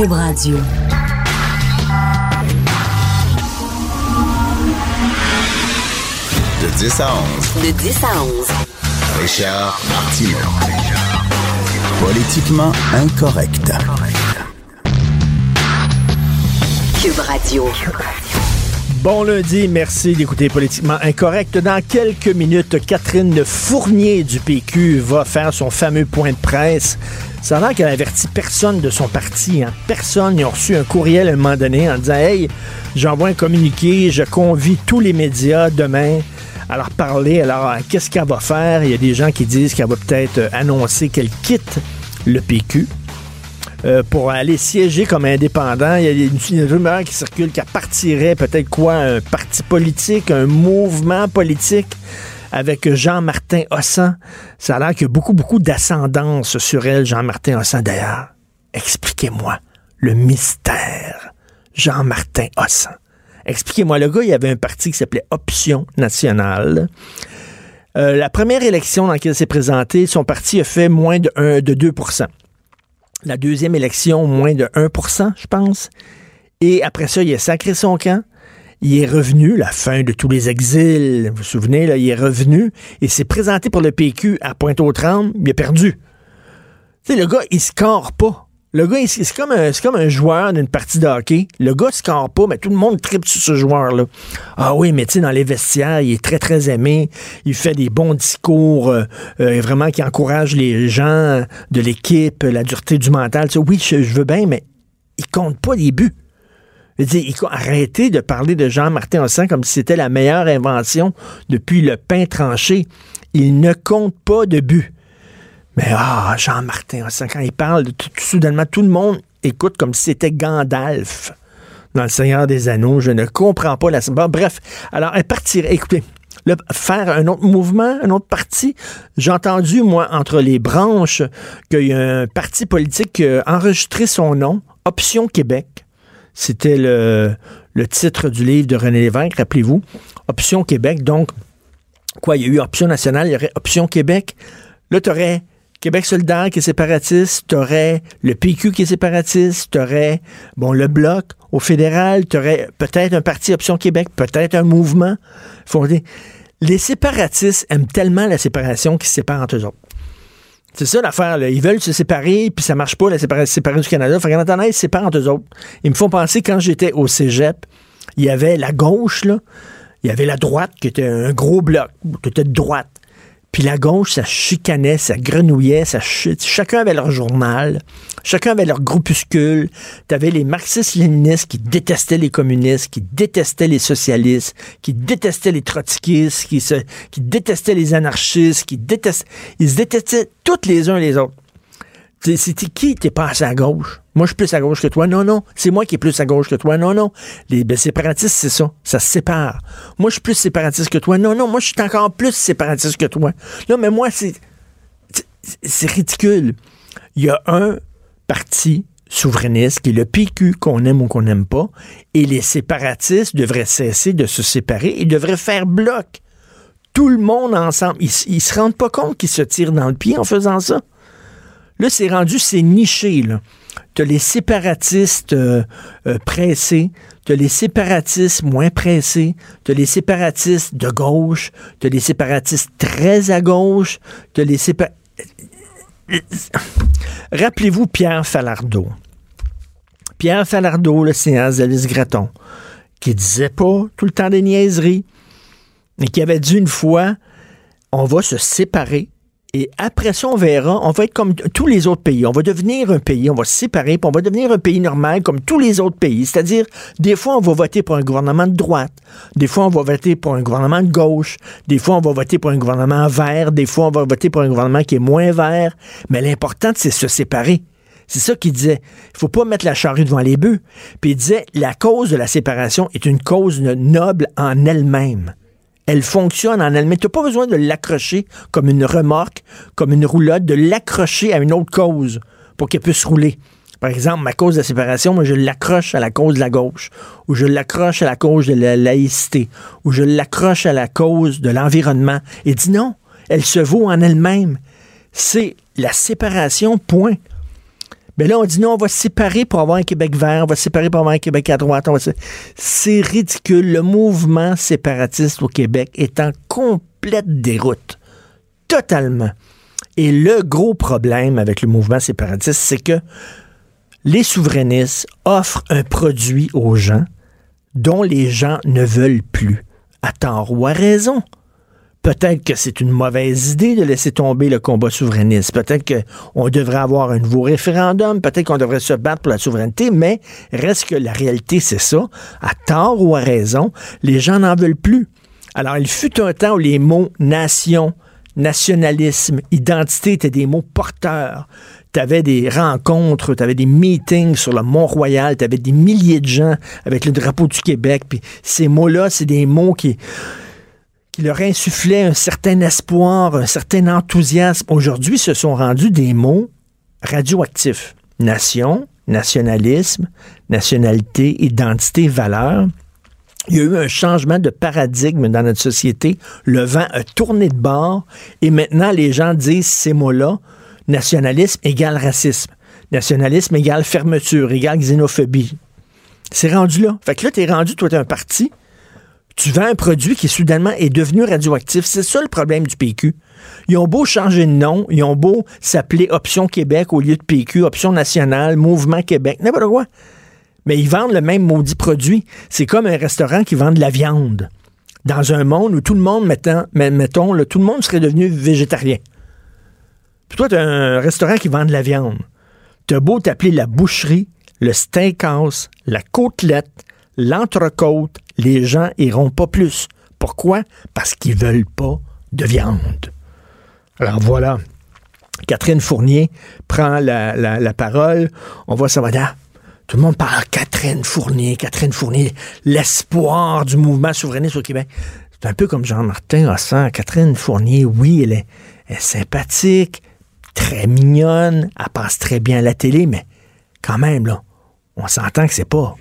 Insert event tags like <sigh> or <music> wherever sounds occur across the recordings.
Cube Radio. De 10 à 11. De 10 à 11. Richard Martineau. Politiquement incorrect. Cube Radio. Bon lundi, merci d'écouter Politiquement Incorrect. Dans quelques minutes, Catherine Fournier du PQ va faire son fameux point de presse. Ça a l'air qu'elle avertit personne de son parti. Hein. Personne. Ils ont reçu un courriel à un moment donné en disant Hey, j'envoie un communiqué, je convie tous les médias demain à leur parler. Alors, qu'est-ce qu'elle va faire? Il y a des gens qui disent qu'elle va peut-être annoncer qu'elle quitte le PQ. Euh, pour aller siéger comme indépendant. Il y a une, une rumeur qui circule qu'elle partirait peut-être quoi, un parti politique, un mouvement politique? Avec Jean-Martin Hossan. Ça a l'air qu'il y a beaucoup, beaucoup d'ascendance sur elle, Jean-Martin Hossan d'ailleurs. Expliquez-moi le mystère. Jean-Martin Hossan. Expliquez-moi, le gars, il y avait un parti qui s'appelait Option Nationale. Euh, la première élection dans laquelle il s'est présenté, son parti a fait moins de, un, de 2% la deuxième élection, moins de 1% je pense. Et après ça, il a sacré son camp. Il est revenu, la fin de tous les exils, vous vous souvenez, là, il est revenu et s'est présenté pour le PQ à Pointe-aux-Trembles, il a perdu. Tu sais, le gars, il score pas. Le gars, c'est comme, un, comme un joueur d'une partie de hockey. Le gars ne score pas, mais tout le monde tripe sur ce joueur-là. Ah oui, mais tu sais, dans les vestiaires, il est très, très aimé. Il fait des bons discours, euh, euh, vraiment qui encourage les gens de l'équipe, la dureté du mental. oui, je, veux bien, mais il compte pas les buts. Je arrêtez de parler de Jean-Martin Hossan comme si c'était la meilleure invention depuis le pain tranché. Il ne compte pas de buts. Mais ah, Jean-Martin, quand il parle, tout, soudainement, tout le monde écoute comme si c'était Gandalf dans Le Seigneur des Anneaux. Je ne comprends pas la... bref, alors, elle partirait, écoutez, faire un autre mouvement, un autre parti. J'ai entendu, moi, entre les branches, qu'il y a un parti politique qui a enregistré son nom, Option Québec. C'était le, titre du livre de René Lévesque, rappelez-vous. Option Québec, donc, quoi, il y a eu Option nationale, il y aurait Option Québec. Là, tu aurais Québec solidaire qui est séparatiste, t'aurais le PQ qui est séparatiste, t'aurais, bon, le Bloc au fédéral, t'aurais peut-être un parti Option Québec, peut-être un mouvement fondé. Les séparatistes aiment tellement la séparation qu'ils se séparent entre eux autres. C'est ça l'affaire, là. Ils veulent se séparer, puis ça marche pas, la séparation du Canada. Fait qu'en attendant, ils se séparent entre eux autres. Ils me font penser, quand j'étais au cégep, il y avait la gauche, là. Il y avait la droite, qui était un gros bloc, qui était de droite. Puis la gauche, ça chicanait, ça grenouillait, ça chacun avait leur journal, chacun avait leur groupuscule. T'avais les marxistes-léninistes qui détestaient les communistes, qui détestaient les socialistes, qui détestaient les trotskistes, qui, se, qui détestaient les anarchistes, qui détestaient... Ils se détestaient tous les uns les autres. C'était qui t'es passé à gauche? Moi, je suis plus à gauche que toi. Non, non. C'est moi qui est plus à gauche que toi. Non, non. Les ben, séparatistes, c'est ça. Ça se sépare. Moi, je suis plus séparatiste que toi. Non, non. Moi, je suis encore plus séparatiste que toi. Non, mais moi, c'est. C'est ridicule. Il y a un parti souverainiste qui est le PQ, qu'on aime ou qu'on n'aime pas, et les séparatistes devraient cesser de se séparer. Ils devraient faire bloc. Tout le monde ensemble. Ils, ils se rendent pas compte qu'ils se tirent dans le pied en faisant ça. Là, c'est rendu, c'est niché, là. T'as les séparatistes euh, euh, pressés, t'as les séparatistes moins pressés, t'as les séparatistes de gauche, t'as les séparatistes très à gauche, t'as les séparatistes... Rappelez-vous Pierre Falardeau. Pierre Falardeau, le séance d'Alice Graton, qui disait pas tout le temps des niaiseries, mais qui avait dit une fois, on va se séparer et après ça, on verra, on va être comme tous les autres pays. On va devenir un pays, on va se séparer, puis on va devenir un pays normal comme tous les autres pays. C'est-à-dire, des fois, on va voter pour un gouvernement de droite, des fois, on va voter pour un gouvernement de gauche, des fois, on va voter pour un gouvernement vert, des fois, on va voter pour un gouvernement qui est moins vert. Mais l'important, c'est se séparer. C'est ça qu'il disait. Il faut pas mettre la charrue devant les bœufs. Puis il disait, la cause de la séparation est une cause noble en elle-même elle fonctionne en elle-même. Tu n'as pas besoin de l'accrocher comme une remorque, comme une roulotte, de l'accrocher à une autre cause pour qu'elle puisse rouler. Par exemple, ma cause de la séparation, moi, je l'accroche à la cause de la gauche, ou je l'accroche à la cause de la laïcité, ou je l'accroche à la cause de l'environnement. Et dit non, elle se vaut en elle-même. C'est la séparation, point. Mais là, on dit non, on va séparer pour avoir un Québec vert, on va séparer pour avoir un Québec à droite. C'est ridicule. Le mouvement séparatiste au Québec est en complète déroute. Totalement. Et le gros problème avec le mouvement séparatiste, c'est que les souverainistes offrent un produit aux gens dont les gens ne veulent plus, à tort ou à raison. Peut-être que c'est une mauvaise idée de laisser tomber le combat souverainiste. Peut-être qu'on devrait avoir un nouveau référendum. Peut-être qu'on devrait se battre pour la souveraineté. Mais reste que la réalité, c'est ça. À tort ou à raison, les gens n'en veulent plus. Alors, il fut un temps où les mots nation, nationalisme, identité étaient des mots porteurs. Tu avais des rencontres, tu avais des meetings sur le Mont-Royal, tu des milliers de gens avec le drapeau du Québec. Puis ces mots-là, c'est des mots qui qui leur insufflait un certain espoir, un certain enthousiasme, aujourd'hui se sont rendus des mots radioactifs. Nation, nationalisme, nationalité, identité, valeur. Il y a eu un changement de paradigme dans notre société. Le vent a tourné de bord et maintenant les gens disent ces mots-là. Nationalisme égale racisme. Nationalisme égale fermeture, égale xénophobie. C'est rendu là. Fait que là, t'es rendu, toi, t'es un parti tu vends un produit qui soudainement est devenu radioactif. C'est ça le problème du PQ. Ils ont beau changer de nom, ils ont beau s'appeler Option Québec au lieu de PQ, Option Nationale, Mouvement Québec, n'importe quoi. Mais ils vendent le même maudit produit. C'est comme un restaurant qui vend de la viande. Dans un monde où tout le monde, mettons, tout le monde serait devenu végétarien. Puis toi, tu as un restaurant qui vend de la viande. Tu as beau t'appeler la boucherie, le steakhouse, la côtelette, l'entrecôte, les gens iront pas plus. Pourquoi? Parce qu'ils veulent pas de viande. Alors voilà. Catherine Fournier prend la, parole. On voit ça va tout le monde parle Catherine Fournier, Catherine Fournier, l'espoir du mouvement souverainiste au Québec. C'est un peu comme Jean-Martin Hossan. Catherine Fournier, oui, elle est, elle est, sympathique, très mignonne, elle passe très bien à la télé, mais quand même, là, on s'entend que c'est pas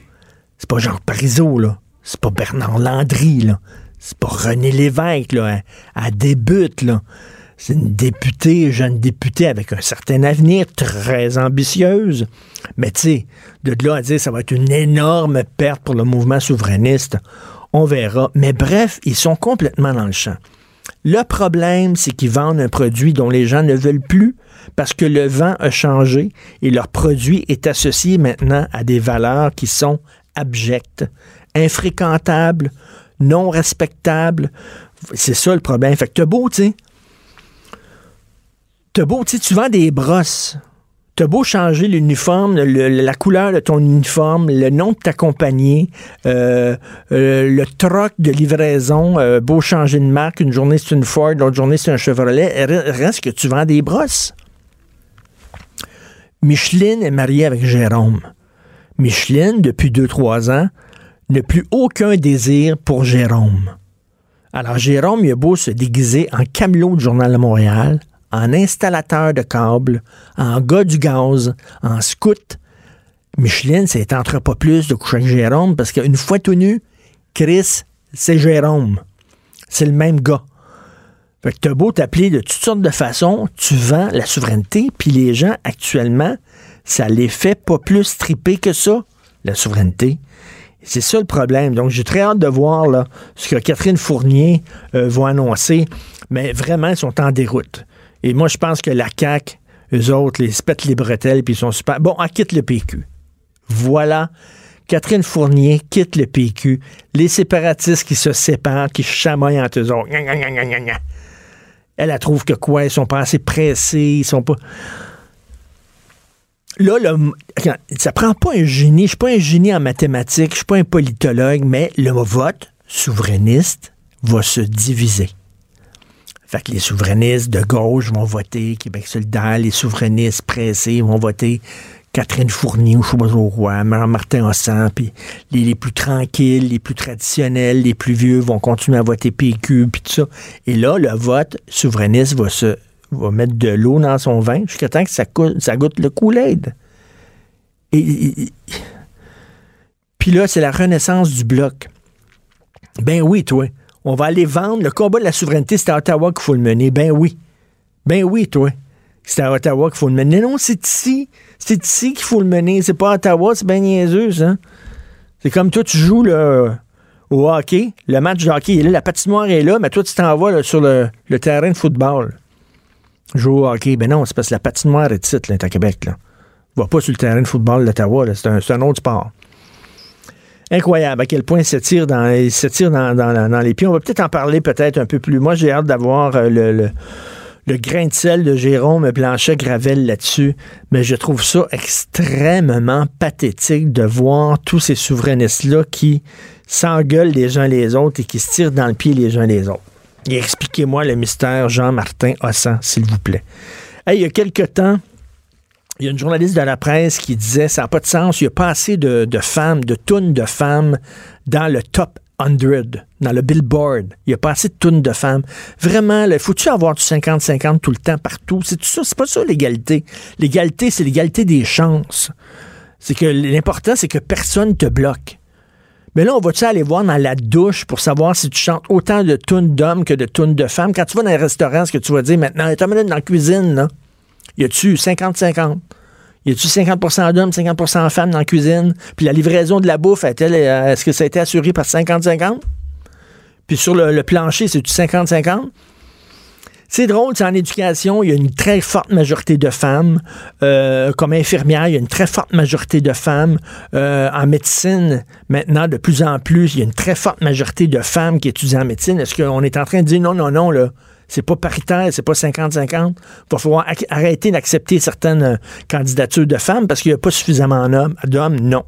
c'est pas Jean Parizeau, là. C'est pas Bernard Landry, là. C'est pas René Lévesque, là. Elle, débute, là. C'est une députée, jeune députée avec un certain avenir, très ambitieuse. Mais tu sais, de là à dire ça va être une énorme perte pour le mouvement souverainiste, on verra. Mais bref, ils sont complètement dans le champ. Le problème, c'est qu'ils vendent un produit dont les gens ne veulent plus parce que le vent a changé et leur produit est associé maintenant à des valeurs qui sont abject, infréquentable, non respectable. C'est ça le problème. Fait que t'as beau, tu sais. T'as beau, tu tu vends des brosses. T'as beau changer l'uniforme, la couleur de ton uniforme, le nom de ta compagnie, euh, euh, le troc de livraison, euh, beau changer de marque, une journée c'est une Ford, l'autre journée c'est un Chevrolet, reste que tu vends des brosses. Micheline est mariée avec Jérôme. Micheline, depuis 2-3 ans, n'a plus aucun désir pour Jérôme. Alors Jérôme, il a beau se déguiser en camelot du Journal de Montréal, en installateur de câbles, en gars du gaz, en scout. Micheline, ça ne pas plus de coucher avec Jérôme parce qu'une fois tout nu, Chris, c'est Jérôme. C'est le même gars. Fait que t'as beau t'appeler de toutes sortes de façons, tu vends la souveraineté, puis les gens actuellement ça les fait pas plus triper que ça, la souveraineté. C'est ça le problème. Donc, j'ai très hâte de voir ce que Catherine Fournier euh, va annoncer. Mais vraiment, ils sont en déroute. Et moi, je pense que la CAQ, eux autres, les pètent les bretelles, puis ils sont super. Bon, elle quitte le PQ. Voilà. Catherine Fournier quitte le PQ. Les séparatistes qui se séparent, qui chamaillent entre eux autres. Elle, elle trouve que quoi? Ils sont pas assez pressés, ils sont pas là, ça ça prend pas un génie. Je suis pas un génie en mathématiques, je suis pas un politologue, mais le vote souverainiste va se diviser. Fait que les souverainistes de gauche vont voter Québec solidaire, les souverainistes pressés vont voter Catherine Fournier ou quoi, Martin Hossan, puis les, plus tranquilles, les plus traditionnels, les plus vieux vont continuer à voter PQ, puis tout ça. Et là, le vote souverainiste va se va mettre de l'eau dans son vin jusqu'à temps que ça, ça goûte le Kool-Aid. Et, puis là, c'est la renaissance du bloc. Ben oui, toi. On va aller vendre. Le combat de la souveraineté, c'est à Ottawa qu'il faut le mener. Ben oui. Ben oui, toi. c'est à Ottawa qu'il faut le mener. Non, c'est ici. C'est ici qu'il faut le mener. C'est pas à Ottawa, c'est bien niaiseux, ça. C'est comme toi, tu joues au hockey. Le match de hockey est là, la patinoire est là, mais toi, tu t'en vas sur le terrain de football. Jouer au hockey. Ben non, c'est parce que la patinoire est ici, là, à Québec. Là. Va pas sur le terrain de football d'Ottawa. C'est un, c'est un autre sport. Incroyable à quel point il s'étire dans, dans, les pieds. On va peut-être en parler peut-être un peu plus. Moi, j'ai hâte d'avoir euh, le, grain de sel de Jérôme Blanchet-Gravel là-dessus, mais je trouve ça extrêmement pathétique de voir tous ces souverainistes-là qui s'engueulent les uns les autres et qui se tirent dans le pied les uns les autres. Expliquez-moi le mystère Jean-Martin Hossan, s'il vous plaît. Il y a quelque temps, il y a une journaliste de la presse qui disait ça n'a pas de sens, il n'y a pas assez de, femmes, de tonnes de femmes dans le top 100, dans le billboard. Il n'y a pas assez de tonnes de femmes. Vraiment, il faut-tu avoir du 50-50 tout le temps, partout? C'est tout ça, c'est pas ça l'égalité. L'égalité, c'est l'égalité des chances. C'est que l'important, c'est que personne te bloque. Mais là, on va-tu aller voir dans la douche pour savoir si tu chantes autant de tunes d'hommes que de tunes de femmes? Quand tu vas dans un restaurant, ce que tu vas dire maintenant, t'as dans la cuisine, là. Y a-tu 50-50? Y a-tu 50% d'hommes, 50% de femmes dans la cuisine? Puis la livraison de la bouffe, est-ce que ça a été assuré par 50-50? Puis sur le, le plancher, c'est-tu 50-50? C'est drôle, c'est en éducation, il y a une très forte majorité de femmes. Euh, comme infirmière, il y a une très forte majorité de femmes. Euh, en médecine, maintenant, de plus en plus, il y a une très forte majorité de femmes qui étudient en médecine. Est-ce qu'on est en train de dire non, non, non, là? C'est pas paritaire, c'est pas 50-50. Il va falloir arrêter d'accepter certaines euh, candidatures de femmes parce qu'il n'y a pas suffisamment d'hommes. Non.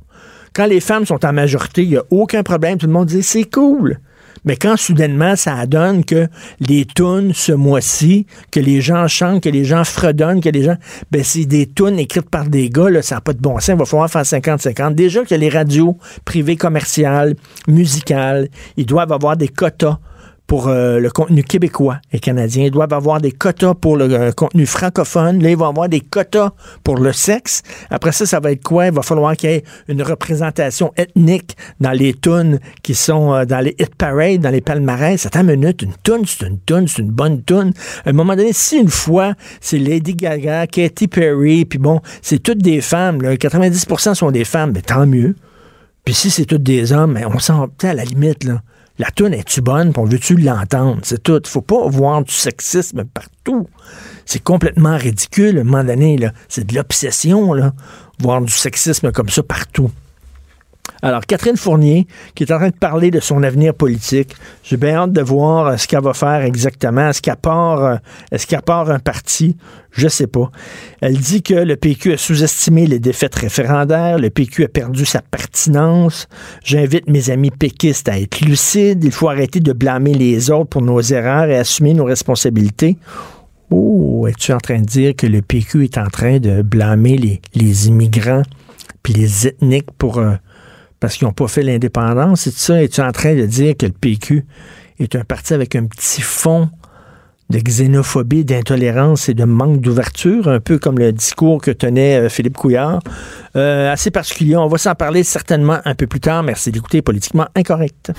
Quand les femmes sont en majorité, il n'y a aucun problème. Tout le monde dit c'est cool. Mais quand soudainement ça donne que les tunes ce mois-ci, que les gens chantent, que les gens fredonnent, que les gens. Ben, c'est des tunes écrites par des gars, là, ça n'a pas de bon sens. Il va falloir faire 50-50. Déjà que les radios privées commerciales, musicales, ils doivent avoir des quotas pour euh, le contenu québécois et canadien. Ils doivent avoir des quotas pour le euh, contenu francophone. Là, ils vont avoir des quotas pour le sexe. Après ça, ça va être quoi? Il va falloir qu'il y ait une représentation ethnique dans les tunes qui sont euh, dans les hit parades, dans les palmarès. Attends une minute, une tune, c'est une tune, c'est une bonne tune. À un moment donné, si une fois, c'est Lady Gaga, Katy Perry, puis bon, c'est toutes des femmes, là, 90% sont des femmes, mais tant mieux. Puis si c'est toutes des hommes, mais on s'en à la limite, là la toune est-tu bonne, on veut-tu l'entendre? C'est tout. Faut pas voir du sexisme partout. C'est complètement ridicule, à un moment donné. C'est de l'obsession, là. Voir du sexisme comme ça partout. Alors, Catherine Fournier, qui est en train de parler de son avenir politique, j'ai bien hâte de voir euh, ce qu'elle va faire exactement. Est-ce qu'elle part, euh, est-ce qu'elle part un parti? Je sais pas. Elle dit que le PQ a sous-estimé les défaites référendaires, le PQ a perdu sa pertinence. J'invite mes amis péquistes à être lucides. Il faut arrêter de blâmer les autres pour nos erreurs et assumer nos responsabilités. Oh, es-tu en train de dire que le PQ est en train de blâmer les, les immigrants puis les ethniques pour... Euh, parce qu'ils n'ont pas fait l'indépendance. C'est ça. Es-tu en train de dire que le PQ est un parti avec un petit fond de xénophobie, d'intolérance et de manque d'ouverture, un peu comme le discours que tenait euh, Philippe Couillard? Euh, assez particulier. On va s'en parler certainement un peu plus tard. Merci d'écouter Politiquement Incorrect.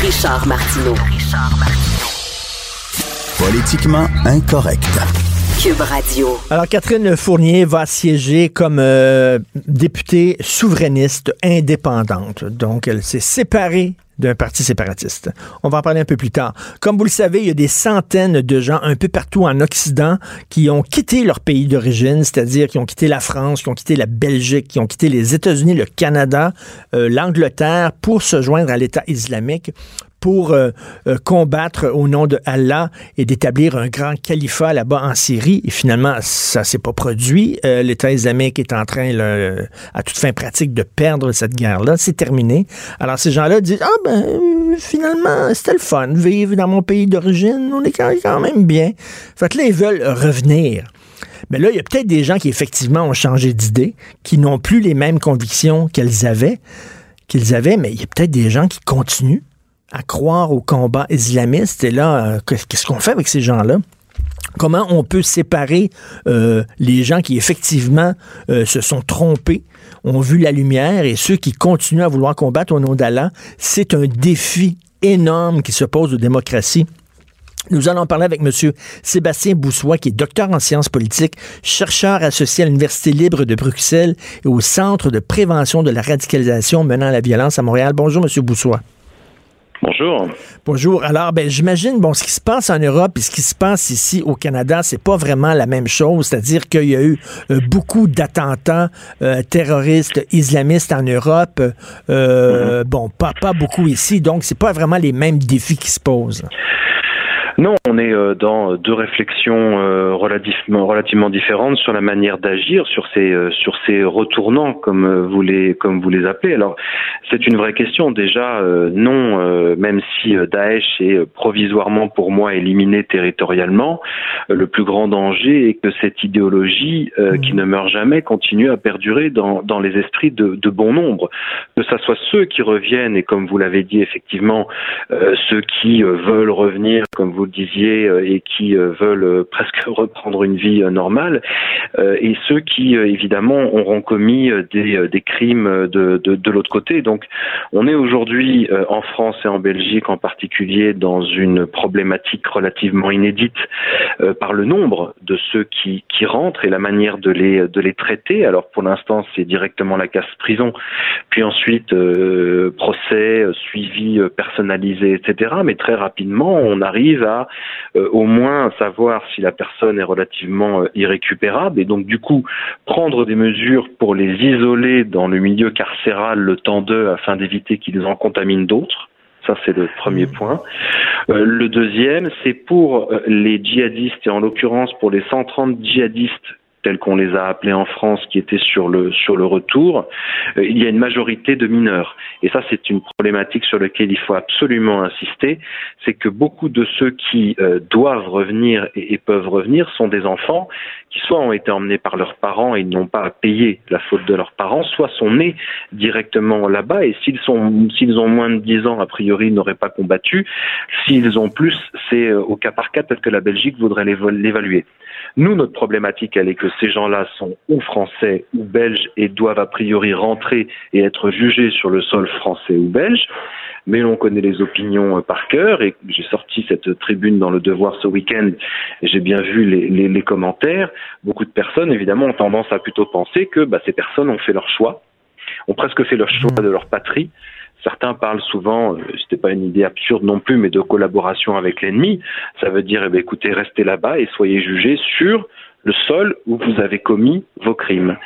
Richard Martineau. Richard Martineau. Politiquement Incorrect. Alors, Catherine Fournier va siéger comme euh, députée souverainiste indépendante. Donc, elle s'est séparée d'un parti séparatiste. On va en parler un peu plus tard. Comme vous le savez, il y a des centaines de gens un peu partout en Occident qui ont quitté leur pays d'origine, c'est-à-dire qui ont quitté la France, qui ont quitté la Belgique, qui ont quitté les États-Unis, le Canada, euh, l'Angleterre pour se joindre à l'État islamique pour euh, euh, combattre au nom de Allah et d'établir un grand califat là-bas en Syrie. Et finalement, ça s'est pas produit. Euh, L'État islamique est en train, à toute fin pratique, de perdre cette guerre-là. C'est terminé. Alors ces gens-là disent, ah ben finalement, c'était le fun, vivre dans mon pays d'origine, on est quand même bien. Fait que là, ils veulent revenir. Mais là, il y a peut-être des gens qui effectivement ont changé d'idée, qui n'ont plus les mêmes convictions qu'elles avaient, qu'ils avaient, mais il y a peut-être des gens qui continuent à croire au combat islamiste. Et là, euh, qu'est-ce qu'on fait avec ces gens-là? Comment on peut séparer euh, les gens qui effectivement euh, se sont trompés, ont vu la lumière, et ceux qui continuent à vouloir combattre au nom d'Allah? C'est un défi énorme qui se pose aux démocraties Nous allons parler avec M. Sébastien Boussois, qui est docteur en sciences politiques, chercheur associé à l'Université libre de Bruxelles et au Centre de prévention de la radicalisation menant à la violence à Montréal. Bonjour, M. Boussois. Bonjour. Bonjour. Alors, ben, j'imagine, bon, ce qui se passe en Europe et ce qui se passe ici au Canada, c'est pas vraiment la même chose. C'est-à-dire qu'il y a eu euh, beaucoup d'attentats euh, terroristes islamistes en Europe. Euh, mm-hmm. Bon, pas, pas beaucoup ici. Donc, c'est pas vraiment les mêmes défis qui se posent. Non, on est euh, dans deux réflexions euh, relativement, relativement différentes sur la manière d'agir, sur ces euh, sur ces retournants comme vous les comme vous les appelez. Alors c'est une vraie question. Déjà non, même si Daesh est provisoirement pour moi éliminé territorialement, le plus grand danger est que cette idéologie qui mmh. ne meurt jamais continue à perdurer dans dans les esprits de, de bon nombre. Que ce soit ceux qui reviennent et comme vous l'avez dit effectivement ceux qui veulent revenir comme vous disiez, euh, et qui euh, veulent euh, <laughs> presque reprendre une vie normale, et ceux qui, évidemment, auront commis des, crimes de, de, l'autre côté. Donc, on est aujourd'hui en France et en Belgique en particulier dans une problématique relativement inédite par le nombre de ceux qui, qui rentrent et la manière de les, de les traiter. Alors, pour l'instant, c'est directement la casse prison, puis ensuite procès, suivi personnalisé, etc. Mais très rapidement, on arrive à euh, au moins savoir si la personne est relativement euh, irrécupérable et donc du coup prendre des mesures pour les isoler dans le milieu carcéral le temps d'eux afin d'éviter qu'ils en contaminent d'autres. Ça, c'est le premier point. Euh, le deuxième, c'est pour les djihadistes, et en l'occurrence pour les 130 djihadistes tels qu'on les a appelés en France, qui étaient sur le retour, euh, il y a une majorité de mineurs. Et ça, c'est une problématique sur laquelle il faut absolument insister. C'est que beaucoup de ceux qui euh, doivent revenir et, peuvent revenir sont des enfants qui soit ont été emmenés par leurs parents et n'ont pas à payer la faute de leurs parents, soit sont nés directement là-bas et s'ils sont s'ils ont moins de 10 ans, a priori, ils n'auraient pas combattu. S'ils ont plus, c'est euh, au cas par cas, peut-être que la Belgique voudrait l'évaluer. Nous, notre problématique, elle est que ces gens-là sont ou français ou belges et doivent a priori rentrer et être jugés sur le sol français ou belge. Mais on connaît les opinions euh, par cœur et j'ai sorti cette tribune dans le Devoir ce week-end et j'ai bien vu les, les, commentaires. Beaucoup de personnes, évidemment, ont tendance à plutôt penser que bah, ces personnes ont fait leur choix, ont presque fait leur choix de leur patrie Certains parlent souvent, euh, c'était pas une idée absurde non plus, mais de collaboration avec l'ennemi. Ça veut dire, eh bien, écoutez, restez là-bas et soyez jugés sur le sol où vous avez commis vos crimes.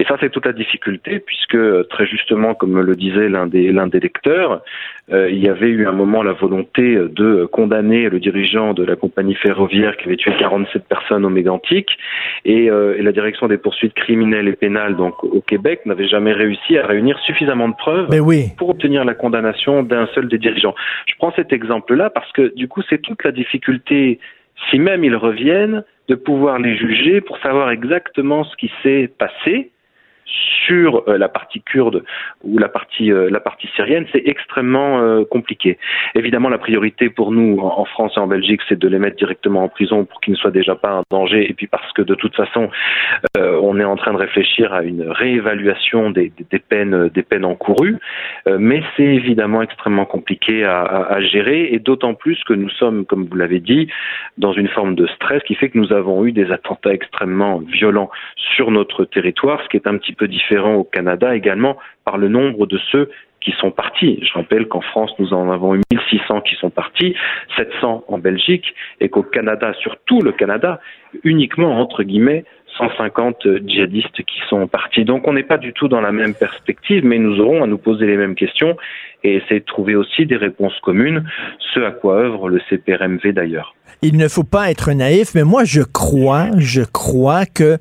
Et ça, c'est toute la difficulté, puisque très justement, comme le disait l'un des, l'un des lecteurs, euh, il y avait eu un moment la volonté de condamner le dirigeant de la compagnie ferroviaire qui avait tué 47 personnes au Mégantic, et, euh, et la direction des poursuites criminelles et pénales, donc au Québec, n'avait jamais réussi à réunir suffisamment de preuves pour obtenir la condamnation d'un seul des dirigeants. Je prends cet exemple-là parce que du coup, c'est toute la difficulté si même ils reviennent, de pouvoir les juger pour savoir exactement ce qui s'est passé sur euh, la partie kurde ou la partie euh, la partie syrienne, c'est extrêmement euh, compliqué. Évidemment, la priorité pour nous en, France et en Belgique, c'est de les mettre directement en prison pour qu'ils ne soient déjà pas un danger, et puis parce que de toute façon, on est en train de réfléchir à une réévaluation des, peines des peines encourues, mais c'est évidemment extrêmement compliqué à gérer, et d'autant plus que nous sommes, comme vous l'avez dit, dans une forme de stress qui fait que nous avons eu des attentats extrêmement violents sur notre territoire, ce qui est un petit peu différent au Canada également par le nombre de ceux qui sont partis. Je rappelle qu'en France, nous en avons eu 1600 qui sont partis, 700 en Belgique, et qu'au Canada, sur tout le Canada, uniquement, entre guillemets, 150 djihadistes qui sont partis. Donc on n'est pas du tout dans la même perspective, mais nous aurons à nous poser les mêmes questions et essayer de trouver aussi des réponses communes, ce à quoi œuvre le CPRMV d'ailleurs. Il ne faut pas être naïf, mais moi je crois, je crois que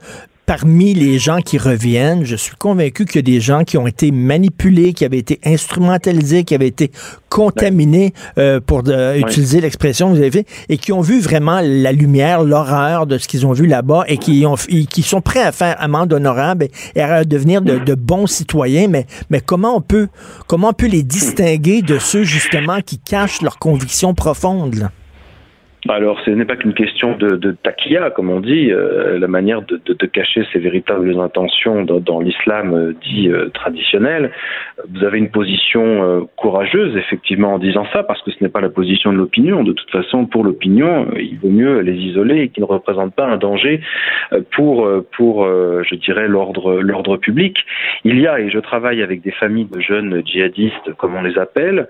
parmi les gens qui reviennent, je suis convaincu qu'il y a des gens qui ont été manipulés, qui avaient été instrumentalisés, qui avaient été contaminés, euh, pour utiliser l'expression que vous avez fait, et qui ont vu vraiment la lumière, l'horreur de ce qu'ils ont vu là-bas et qui, ont, qui sont prêts à faire amende honorable et, à devenir de, de, bons citoyens. Mais, mais comment on peut, comment on peut les distinguer de ceux justement qui cachent leurs convictions profondes? Là? Alors, ce n'est pas qu'une question de, de taquilla, comme on dit, euh, la manière de, de, de, cacher ses véritables intentions dans, dans l'islam euh, dit euh, traditionnel. Vous avez une position courageuse, effectivement, en disant ça, parce que ce n'est pas la position de l'opinion. De toute façon, pour l'opinion, il vaut mieux les isoler et qu'ils ne représentent pas un danger pour, pour je dirais, l'ordre, l'ordre public. Il y a, et je travaille avec des familles de jeunes djihadistes, comme on les appelle,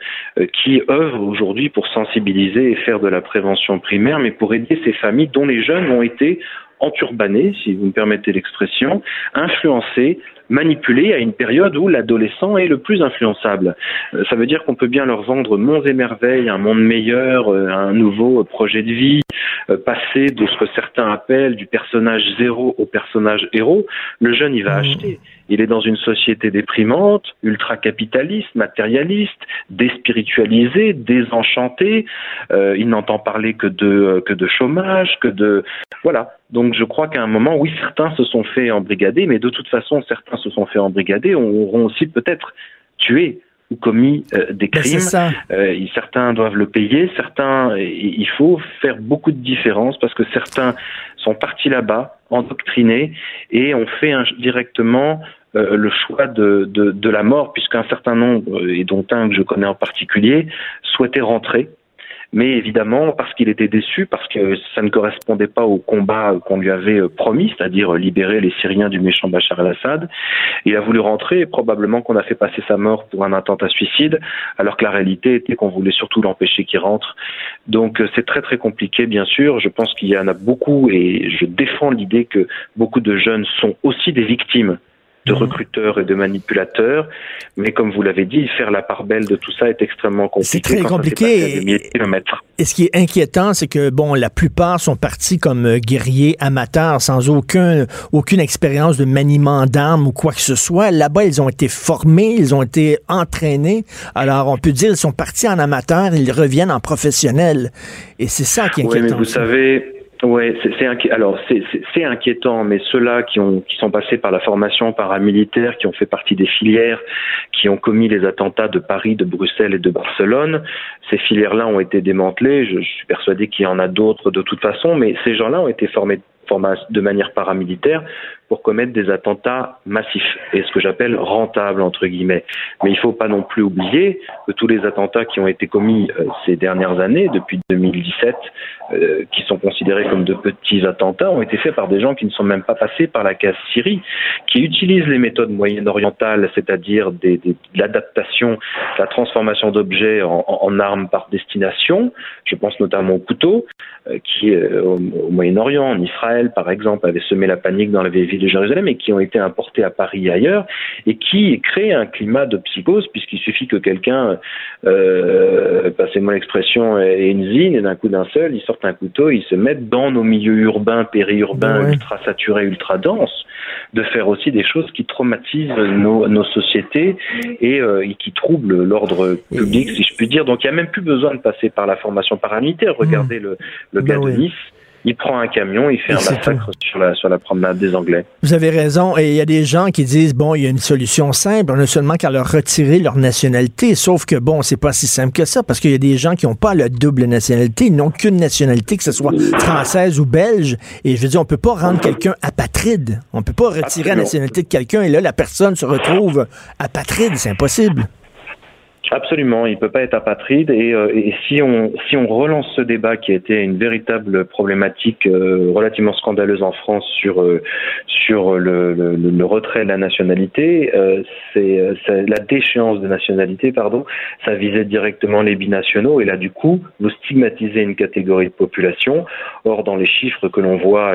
qui œuvrent aujourd'hui pour sensibiliser et faire de la prévention primaire, mais pour aider ces familles dont les jeunes ont été enturbanés, si vous me permettez l'expression, influencés, manipulés à une période où l'adolescent est le plus influençable. Euh, ça veut dire qu'on peut bien leur vendre monts et merveilles, un monde meilleur, euh, un nouveau projet de vie, euh, passer de ce que certains appellent du personnage zéro au personnage héros. Le jeune, il va mmh. acheter. Il est dans une société déprimante, ultra-capitaliste, matérialiste, déspiritualisée, désenchantée. Euh, il n'entend parler que de que de chômage, que de voilà. Donc je crois qu'à un moment, oui, certains se sont fait embrigader, mais de toute façon, certains se sont fait embrigader, auront aussi peut-être tué ou commis euh, des ben, crimes. Euh, certains doivent le payer, certains, il faut faire beaucoup de différences parce que certains sont partis là-bas, endoctrinés, et ont fait directement euh, le choix de, de, de la mort, puisqu'un certain nombre, et dont un que je connais en particulier, souhaitaient rentrer mais évidemment parce qu'il était déçu, parce que ça ne correspondait pas au combat qu'on lui avait euh, promis, c'est-à-dire libérer les Syriens du méchant Bachar el-Assad. Il a voulu rentrer et probablement qu'on a fait passer sa mort pour un attentat suicide, alors que la réalité était qu'on voulait surtout l'empêcher qu'il rentre. Donc euh, c'est très très compliqué, bien sûr. Je pense qu'il y en a beaucoup et je défends l'idée que beaucoup de jeunes sont aussi des victimes de recruteurs et de manipulateurs. Mais comme vous l'avez dit, faire la part belle de tout ça est extrêmement compliqué. C'est très compliqué. Et, ce qui est inquiétant, c'est que bon, la plupart sont partis comme euh, guerriers amateurs, sans aucun, aucune expérience de maniement d'armes ou quoi que ce soit. Là-bas, ils ont été formés, ils ont été entraînés. Alors, on peut dire ils sont partis en amateur, ils reviennent en professionnel. Et c'est ça qui est inquiétant. Oui, mais vous savez, oui, c'est alors c'est inquiétant, mais ceux-là qui ont qui sont passés par la formation paramilitaire, qui ont fait partie des filières, qui ont commis les attentats de Paris, de Bruxelles et de Barcelone, ces filières-là ont été démantelées. Je, je suis persuadé qu'il y en a d'autres de toute façon, mais ces gens-là ont été formés de manière paramilitaire pour commettre des attentats massifs et ce que j'appelle rentables entre guillemets. Mais il ne faut pas non plus oublier que tous les attentats qui ont été commis euh, ces dernières années, depuis 2017, euh, qui sont considérés comme de petits attentats, ont été faits par des gens qui ne sont même pas passés par la case Syrie, qui utilisent les méthodes moyen-orientales, c'est-à-dire l'adaptation, la transformation d'objets en, armes par destination. Je pense notamment au couteau, euh, qui au, Moyen-Orient, en Israël par exemple, avait semé la panique dans la vieille de Jérusalem et qui ont été importés à Paris et ailleurs et qui créent un climat de psychose puisqu'il suffit que quelqu'un, euh, passez-moi l'expression, ait une zine et d'un coup d'un seul, ils sortent un couteau, ils se mettent dans nos milieux urbains, périurbains, ultra saturés, ultra denses, de faire aussi des choses qui traumatisent nos, nos sociétés et, euh, et, qui troublent l'ordre public, si je puis dire. Donc il n'y a même plus besoin de passer par la formation paramilitaire. Regardez le, le ben gars de Nice il prend un camion, il fait un massacre sur la, sur la promenade des Anglais. Vous avez raison. Et il y a des gens qui disent, bon, il y a une solution simple. On a seulement qu'à leur retirer leur nationalité. Sauf que, bon, c'est pas si simple que ça parce qu'il y a des gens qui n'ont pas la double nationalité. Ils n'ont qu'une nationalité, que ce soit française ou belge. Et je veux dire, on peut pas rendre quelqu'un apatride. On peut pas retirer la nationalité de quelqu'un et là, la personne se retrouve apatride. C'est impossible. Absolument, il peut pas être apatride et, euh, et, si on si on relance ce débat qui a été une véritable problématique euh, relativement scandaleuse en France sur euh, sur le, le, retrait de la nationalité, c'est la déchéance de nationalité, pardon, ça visait directement les binationaux et là du coup vous stigmatisez une catégorie de population. Or dans les chiffres que l'on voit,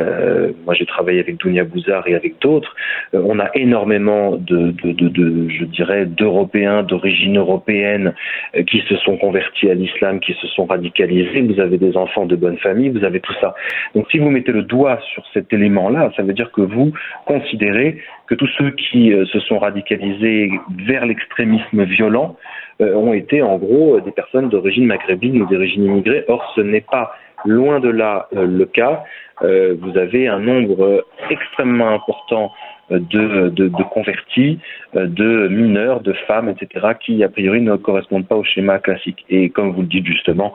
moi j'ai travaillé avec Dounia Bouzard et avec d'autres, on a énormément de je dirais d'Européens d'origine européenne euh, qui se sont convertis à l'islam, qui se sont radicalisés, vous avez des enfants de bonne famille, vous avez tout ça. Donc si vous mettez le doigt sur cet élément-là, ça veut dire que vous considérez que tous ceux qui euh, se sont radicalisés vers l'extrémisme violent euh, ont été en gros des personnes d'origine maghrébine ou d'origine immigrée. Or, ce n'est pas loin de là le cas. vous avez un nombre extrêmement important de, de, convertis, de mineurs, de femmes, etc., qui a priori ne correspondent pas au schéma classique. Et comme vous le dites justement,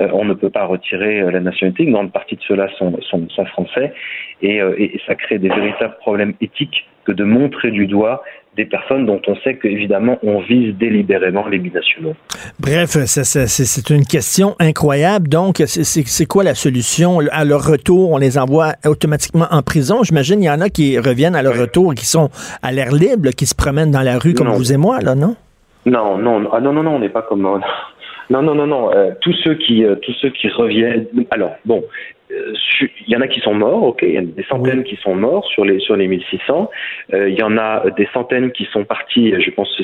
on ne peut pas retirer la nationalité. Une grande partie de ceux-là sont, sont, sont, français, et, et ça crée des véritables problèmes éthiques que de montrer du doigt des personnes dont on sait qu'évidemment on vise délibérément les binationaux. Bref, c'est une question incroyable. Donc, c'est quoi la solution? À leur retour, on les envoie automatiquement en prison. J'imagine il y en a qui reviennent à leur retour, qui sont à l'air libre, qui se promènent dans la rue comme vous et moi, là, non? Non, non, ah, non, non, non, on n'est pas comme... <laughs> Non, non, non, non. Euh, tous ceux qui, euh, tous ceux qui reviennent. Alors, bon, euh, il y en a qui sont morts, ok, il y en a des centaines qui sont morts sur les sur les 1600. Euh, il y en a des centaines qui sont partis. Je pense que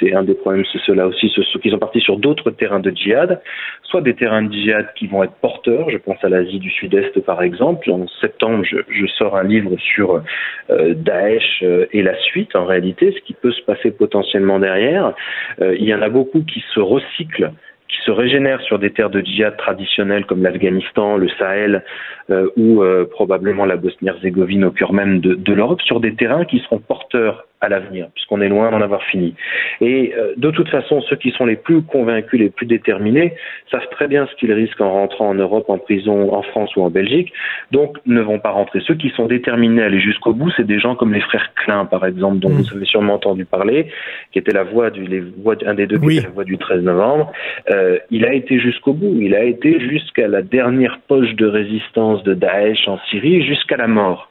c'est un des problèmes, c'est cela aussi, ceux qui sont partis sur d'autres terrains de djihad, soit des terrains de djihad qui vont être porteurs. Je pense à l'Asie du Sud-Est par exemple. En septembre, je, je sors un livre sur euh, Daesh euh, et la suite. En réalité, ce qui peut se passer potentiellement derrière. il y en a beaucoup qui se recyclent qui se régénèrent sur des terres de djihad traditionnelles comme l'Afghanistan, le Sahel euh, ou euh, probablement la Bosnie-Herzégovine au cœur même de, de l'Europe, sur des terrains qui seront porteurs à l'avenir, puisqu'on est loin d'en avoir fini. Et euh, de toute façon, ceux qui sont les plus convaincus, les plus déterminés, savent très bien ce qu'ils risquent en rentrant en Europe, en prison, en France ou en Belgique, donc ne vont pas rentrer. Ceux qui sont déterminés à aller jusqu'au bout, c'est des gens comme les frères Klein, par exemple, dont mm. vous avez sûrement entendu parler, qui était la voix du, les voix, un des deux, qui était la voix du 13 novembre. Euh, il a été jusqu'au bout. Il a été jusqu'à la dernière poche de résistance de Daesh en Syrie, jusqu'à la mort.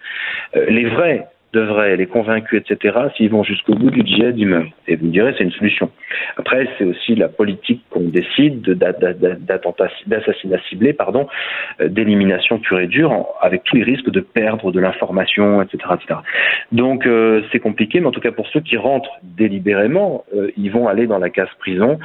Euh, les vrais devraient les convaincus, etc., s'ils vont jusqu'au bout du djihad, ils meurent. Et vous me direz, c'est une solution. Après, c'est aussi la politique qu'on décide d'assassinat ciblé, pardon, euh, d'élimination pure et dure, avec tous les risques de perdre de l'information, etc., etc. Donc, euh, c'est compliqué, mais en tout cas, pour ceux qui rentrent délibérément, euh, ils vont aller dans la case prison.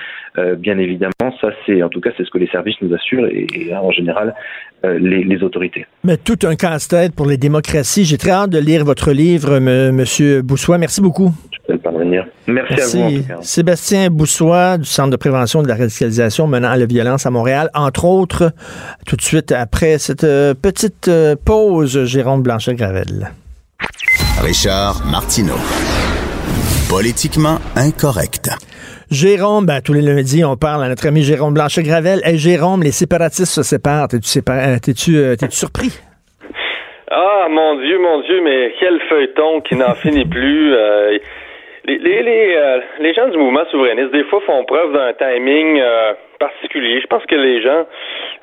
bien évidemment, ça, c'est, en tout cas, c'est ce que les services nous assurent et, en général, les, les autorités. Mais tout un casse-tête pour les démocraties. J'ai très hâte de lire votre livre Monsieur Boussois. Merci beaucoup. Je parvenir. Merci, à vous. Sébastien Boussois du Centre de prévention de la radicalisation menant à la violence à Montréal, entre autres, tout de suite après cette euh, petite euh, pause, Jérôme Blanchet-Gravel. Richard Martineau. Politiquement incorrect. Jérôme, ben, tous les lundis, on parle à notre ami Jérôme Blanchet-Gravel. Hey, Jérôme, les séparatistes se séparent. T'es-tu, euh, t'es-tu surpris? Ah, mon Dieu, mon Dieu, mais quel feuilleton qui n'en <laughs> finit plus. Euh, les, les, les, euh, les, gens du mouvement souverainiste, des fois, font preuve d'un timing euh, Je pense que les gens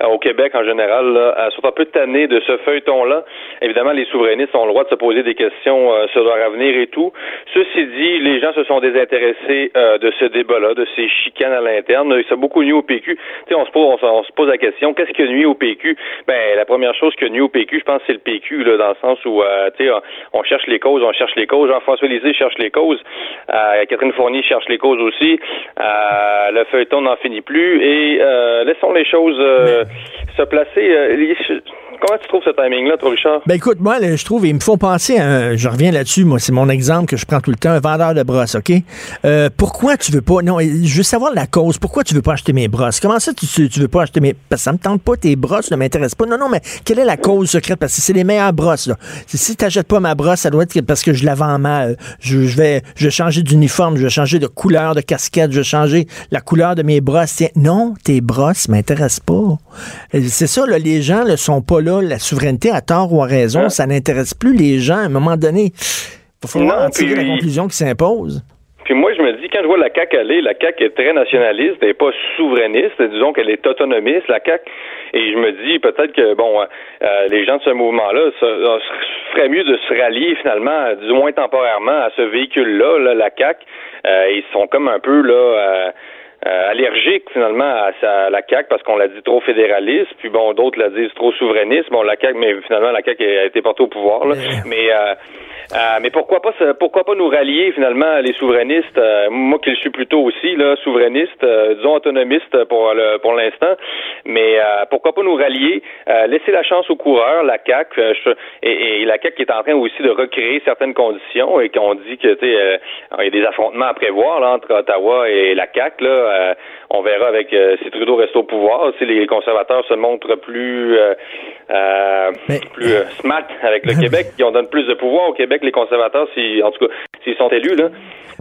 euh, au Québec en général là, euh, sont un peu tannés de ce feuilleton-là. Évidemment, les souverainistes ont le droit de se poser des questions euh, sur leur avenir et tout. Ceci dit, les gens se sont désintéressés de ce débat-là, de ces chicanes à l'interne. Ça a beaucoup nuit au PQ. sais, on se pose, on, se pose la question, qu'est-ce qui a nuit au PQ? Ben, la première chose qui a nuit au PQ, je pense, c'est le PQ, là, dans le sens où, tu sais, on cherche les causes, on cherche les causes. Jean-François Lisée cherche les causes. Catherine Fournier cherche les causes aussi. le feuilleton n'en finit plus euh, laissons les choses euh, se placer. Euh, comment tu trouves ce timing-là, toi, Richard? Ben écoute, moi, je trouve, ils me font penser à je reviens là-dessus, moi, c'est mon exemple que je prends tout le temps, un vendeur de brosses, OK? pourquoi tu veux pas, non, je veux savoir la cause, pourquoi tu veux pas acheter mes brosses? Comment ça, tu, tu veux pas acheter mes, parce que ça me tente pas, tes brosses ne m'intéressent pas. Non, non, mais quelle est la cause secrète? Parce que c'est les meilleures brosses, là. Si t'achètes pas ma brosse, ça doit être parce que je la vends mal. Je, je vais, je vais changer d'uniforme, je vais changer de couleur de casquette, je vais changer la couleur de mes brosses. Non, tes brosses m'intéressent pas. C'est ça, là, les gens ne sont pas là. La souveraineté, à tort ou à raison, hein? ça n'intéresse plus les gens. À un moment donné, il va falloir en tirer la conclusion qui s'impose. Puis moi, je me dis, quand je vois la CAQ aller, la CAQ est très nationaliste, elle n'est pas souverainiste, disons qu'elle est autonomiste, la CAQ. Et je me dis peut-être que, bon, euh, les gens de ce mouvement-là, ça, ferait mieux de se rallier finalement, du moins temporairement, à ce véhicule-là, la CAQ. Euh, ils sont comme un peu, là... Euh, euh, allergique finalement à, la CAC parce qu'on l'a dit trop fédéraliste, puis bon d'autres la disent trop souverainiste. Bon la CAC, mais finalement la CAC a été portée au pouvoir. Là. Mais euh, euh, mais pourquoi pas pourquoi pas nous rallier finalement les souverainistes euh, Moi qui le suis plutôt aussi là, souverainiste, euh, disons autonomiste pour le, pour l'instant. Mais pourquoi pas nous rallier, laisser la chance aux coureurs, la CAC et, la CAC qui est en train aussi de recréer certaines conditions et qu'on dit que tu sais il y a des affrontements à prévoir là, entre Ottawa et la CAC là là, on verra avec si Trudeau reste au pouvoir, si les conservateurs se montrent plus plus smart avec le <laughs> Québec, qui on donne plus de pouvoir au Québec, les conservateurs, si en tout cas s'ils sont élus là.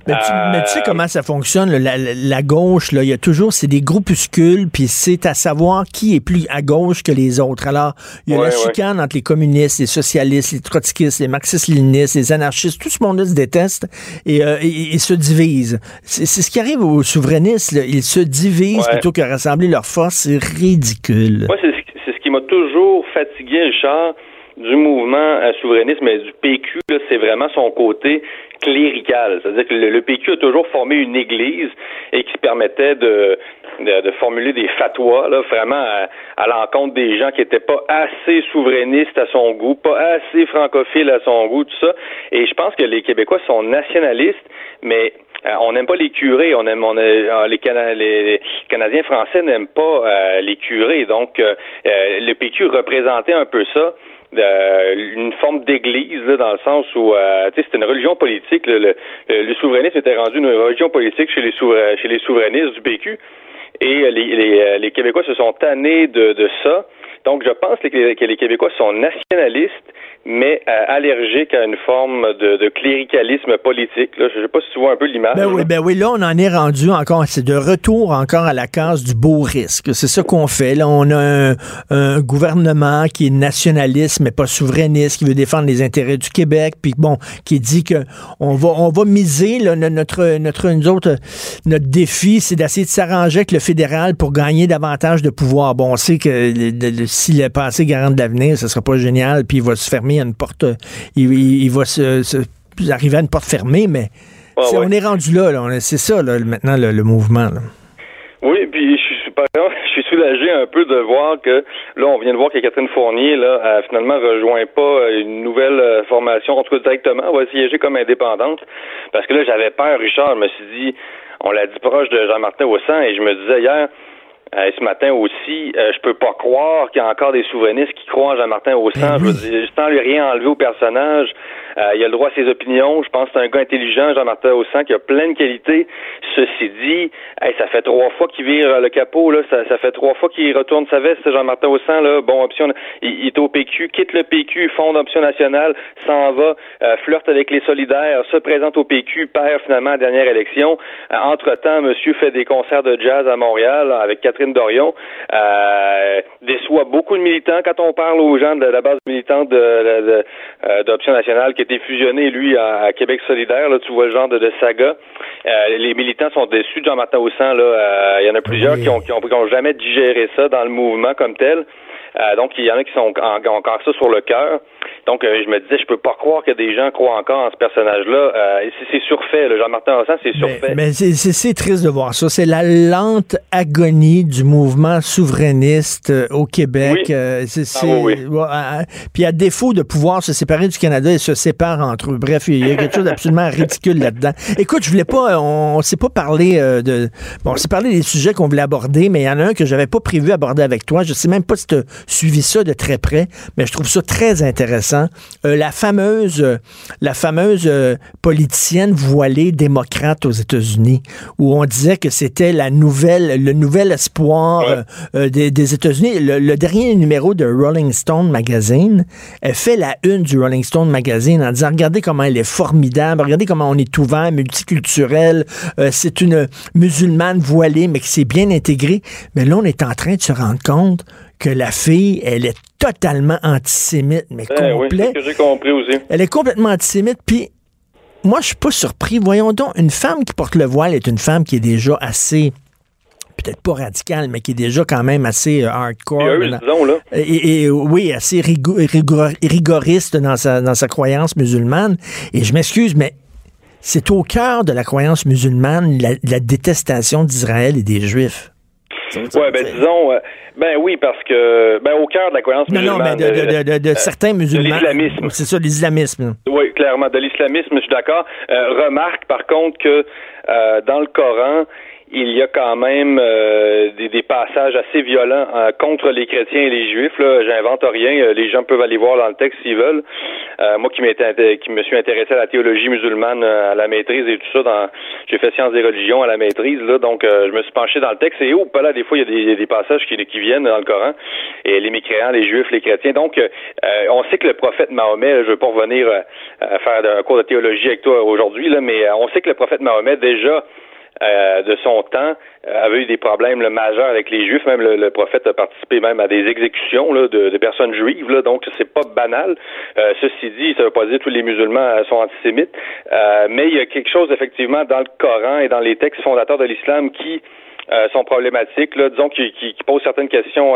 Mais tu, sais comment ça fonctionne, la, gauche, là, il y a toujours, c'est des groupuscules, puis c'est à savoir qui est plus à gauche que les autres. Alors, il y a la chicane entre les communistes, les socialistes, les trotskistes, les marxistes-léninistes, les anarchistes, tout ce monde-là se déteste et, euh, se divise. C'est ce qui arrive aux souverainistes, ils se divisent plutôt que rassembler leurs forces, c'est ridicule. Moi, c'est ce qui m'a toujours fatigué, Richard du mouvement souverainiste, mais du PQ, c'est vraiment son côté clérical. C'est-à-dire que le, PQ a toujours formé une église et qui se permettait de, de, formuler des fatwas, là, vraiment à, l'encontre des gens qui n'étaient pas assez souverainistes à son goût, pas assez francophiles à son goût, tout ça. Et je pense que les Québécois sont nationalistes, mais on n'aime pas les curés, on aime, on euh, les, les, Canadiens français n'aiment pas euh, les curés. Donc, le PQ représentait un peu ça. Euh, une forme d'église dans le sens où euh, c'est une religion politique. Le, souverainisme était rendu une religion politique chez les, souverainistes du PQ. Et les, les, les Québécois se sont tannés de, de ça. Donc, je pense que les, que les Québécois sont nationalistes mais euh, allergique à une forme de, cléricalisme politique. Là. Je ne sais pas si tu vois un peu l'image. Ben oui, ben oui, là, on en est rendu encore, c'est de retour encore à la case du beau risque. C'est ça qu'on fait. Là, on a un, gouvernement qui est nationaliste, mais pas souverainiste, qui veut défendre les intérêts du Québec, puis bon, qui dit que on va, on va miser là, notre, notre, nous autres, notre défi, c'est d'essayer de s'arranger avec le fédéral pour gagner davantage de pouvoir. Bon, on sait que si le passé garante l'avenir, ce sera pas génial, puis il va se fermer une porte, il, va se, arriver à une porte fermée, mais on est rendu là, c'est ça maintenant le, mouvement. Oui, puis je suis <laughs> je suis soulagé un peu de voir que là, on vient de voir que Catherine Fournier là, a finalement rejoint pas une nouvelle euh, formation, en tout cas directement, elle va siéger comme indépendante. Parce que là, j'avais peur, Richard, je me suis dit, on l'a dit proche de Jean-Martin Haussan, et je me disais hier, euh, ce matin aussi, euh, je peux pas croire qu'il y a encore des souverainistes qui croient en Jean-Martin Haussan. Ben je veux dire, juste sans lui rien enlever au personnage, euh, il a le droit à ses opinions. Je pense que c'est un gars intelligent, Jean-Martin Haussan, qui a plein de qualités. Ceci dit, ça fait trois fois qu'il vire le capot, là. Ça, ça fait trois fois qu'il retourne sa veste, Jean-Martin Haussan, là. Bon, option, il, est au PQ, quitte le PQ, fonde Option nationale, s'en va, euh, flirte avec les solidaires, se présente au PQ, perd finalement la dernière élection. Euh, entre-temps, monsieur fait des concerts de jazz à Montréal avec Catherine Dorion. déçoit beaucoup de militants quand on parle aux gens de la base militante d'Option nationale qui été fusionné, lui, à, Québec solidaire. Là, tu vois le genre de, saga. Euh, les militants sont déçus de Jean-Martin Haussan. Là, euh, il y en a plusieurs qui, ont, qui, ont, jamais digéré ça dans le mouvement comme tel. Euh, donc, il y en a qui sont encore ça sur le cœur. Donc, euh, je me disais, je peux pas croire que des gens croient encore en ce personnage-là. Euh, c'est surfait, Jean-Martin Haussan, c'est surfait. Mais, c'est triste de voir ça. C'est la lente agonie du mouvement souverainiste euh, au Québec. Euh, ah, oui, puis à défaut de pouvoir se séparer du Canada, ils se séparent entre eux. Bref, il y a quelque chose d'absolument ridicule là-dedans. Écoute, je voulais pas, on, on s'est pas parlé de, bon, on s'est parlé des sujets qu'on voulait aborder, mais il y en a un que j'avais pas prévu aborder avec toi. Je sais même pas si tu as suivi ça de très près, mais je trouve ça très intéressant euh, la fameuse, la fameuse euh, politicienne voilée démocrate aux États-Unis, où on disait que c'était la nouvelle, le nouvel espoir euh, des, États-Unis. Le, dernier numéro de Rolling Stone Magazine, elle fait la une du Rolling Stone Magazine en disant regardez comment elle est formidable, regardez comment on est ouvert, multiculturel. c'est une musulmane voilée, mais qui s'est bien intégrée. Mais là, on est en train de se rendre compte que la fille, elle est totalement antisémite, mais eh complet. que j'ai compris aussi. Elle est complètement antisémite, puis moi, je suis pas surpris. Voyons donc, une femme qui porte le voile est une femme qui est déjà assez peut-être pas radicale, mais qui est déjà quand même assez euh, hardcore. Et, oui, assez rigoriste dans sa, dans sa croyance musulmane. Et je m'excuse, mais c'est au cœur de la croyance musulmane la détestation d'Israël et des Juifs. Ouais, ben disons, euh, ben oui, parce que, ben au cœur de la croyance musulmane. Non, mais de, de, euh, certains musulmans. De l'islamisme. C'est ça, l'islamisme. Oui, clairement, de l'islamisme, je suis d'accord. Euh, remarque, par contre, que dans le Coran, il y a quand même euh, des, des, passages assez violents euh, contre les chrétiens et les juifs. Là, j'invente rien. Euh, les gens peuvent aller voir dans le texte s'ils veulent. moi, qui qui me suis intéressé à la théologie musulmane à la maîtrise et tout ça, dans, j'ai fait sciences des religions à la maîtrise. Là, donc, je me suis penché dans le texte. Et oh, pas là, des fois, il y a des, passages qui, qui, viennent dans le Coran. Et les mécréants, les juifs, les chrétiens. Donc, on sait que le prophète Mahomet, je veux pas revenir faire un cours de théologie avec toi aujourd'hui, là, mais on sait que le prophète Mahomet déjà euh, de son temps euh, avait eu des problèmes majeurs avec les Juifs. Même le, prophète a participé même à des exécutions de, personnes juives. Là, donc c'est pas banal. Euh, ceci dit, ça veut pas dire que tous les musulmans sont antisémites, mais il y a quelque chose effectivement dans le Coran et dans les textes fondateurs de l'islam qui sont problématiques. Disons qui, qui posent certaines questions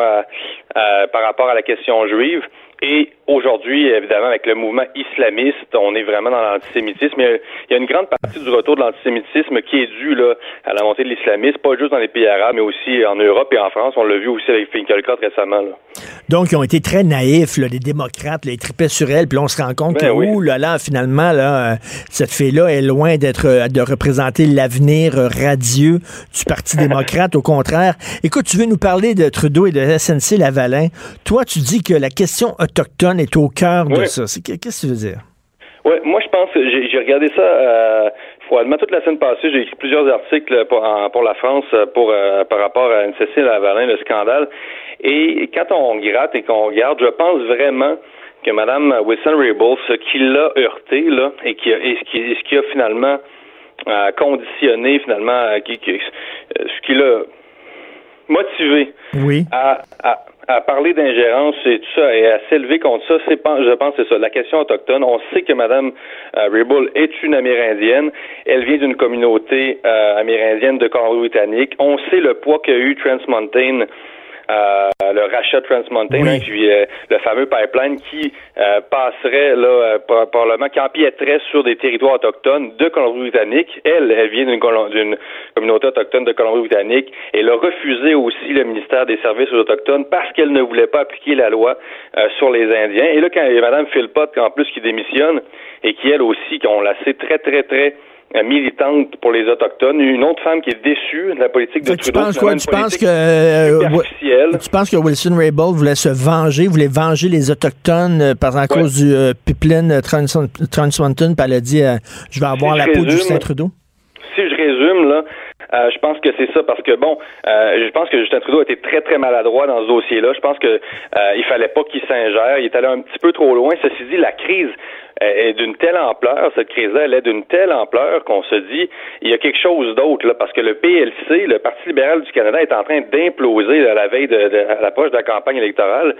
par rapport à la question juive. Et aujourd'hui, évidemment, avec le mouvement islamiste, on est vraiment dans l'antisémitisme. Il y a une grande partie du retour de l'antisémitisme qui est due là, à la montée de l'islamisme, pas juste dans les pays arabes, mais aussi en Europe et en France. On l'a vu aussi avec Finkielkraut récemment. Là. Donc, ils ont été très naïfs, là, les démocrates, les tripaient sur elle, puis là, on se rend compte ben que, là, là, finalement, là, euh, cette fille-là est loin d'être, euh, de représenter l'avenir radieux du Parti <laughs> démocrate. Au contraire, écoute, tu veux nous parler de Trudeau et de SNC Lavalin. Toi, tu dis que la question autochtone est au cœur de ça. Qu'est-ce que tu veux dire? Oui, moi je pense, j'ai regardé ça euh, froidement toute la semaine passée. J'ai écrit plusieurs articles pour, pour la France pour euh, par rapport à Cécile Lavalin, le scandale. Et quand on gratte et qu'on regarde, je pense vraiment que Mme Wilson-Raybould, ce qui l'a heurté là, et, qui a, et ce, qui, ce qui a finalement euh, conditionné finalement, euh, qui, qui, ce qui l'a motivé oui. à, à à parler d'ingérence et tout ça et à s'élever contre ça, c'est je pense c'est ça. La question autochtone, on sait que Mme euh, est une Amérindienne. Elle vient d'une communauté euh, amérindienne de Colombie-Britannique. On sait le poids qu'a eu Trans Mountain euh, le rachat de Trans Mountain, hein, euh, le fameux pipeline qui euh, passerait là probablement qui empiéterait sur des territoires autochtones de Colombie-Britannique. Elle, elle vient d'une communauté autochtone de Colombie-Britannique. Elle a refusé aussi le ministère des Services aux autochtones parce qu'elle ne voulait pas appliquer la loi sur les Indiens. Et là, quand il y a Mme Philpott, en plus, qui démissionne et qui, elle aussi, qu'on la sait très, très, très militante pour les autochtones, une autre femme qui est déçue de la politique de tu Penses quoi? Tu penses que euh, tu penses que Wilson Raybould voulait se venger, voulait venger les autochtones euh, par à cause du euh, pipeline Trans, Trans Mountain, puis elle a dit je vais avoir la peau du Justin Trudeau. Si je résume là, je pense que c'est ça parce que bon, je pense que Justin Trudeau a été très très maladroit dans ce dossier-là. Je pense que il fallait pas qu'il s'ingère. Il est allé un petit peu trop loin. Ceci dit, la crise est d'une telle ampleur, cette crise-là, elle est d'une telle ampleur qu'on se dit, il y a quelque chose d'autre, là, parce que le PLC, le Parti libéral du Canada, est en train d'imploser à la veille de, à l'approche de la campagne électorale.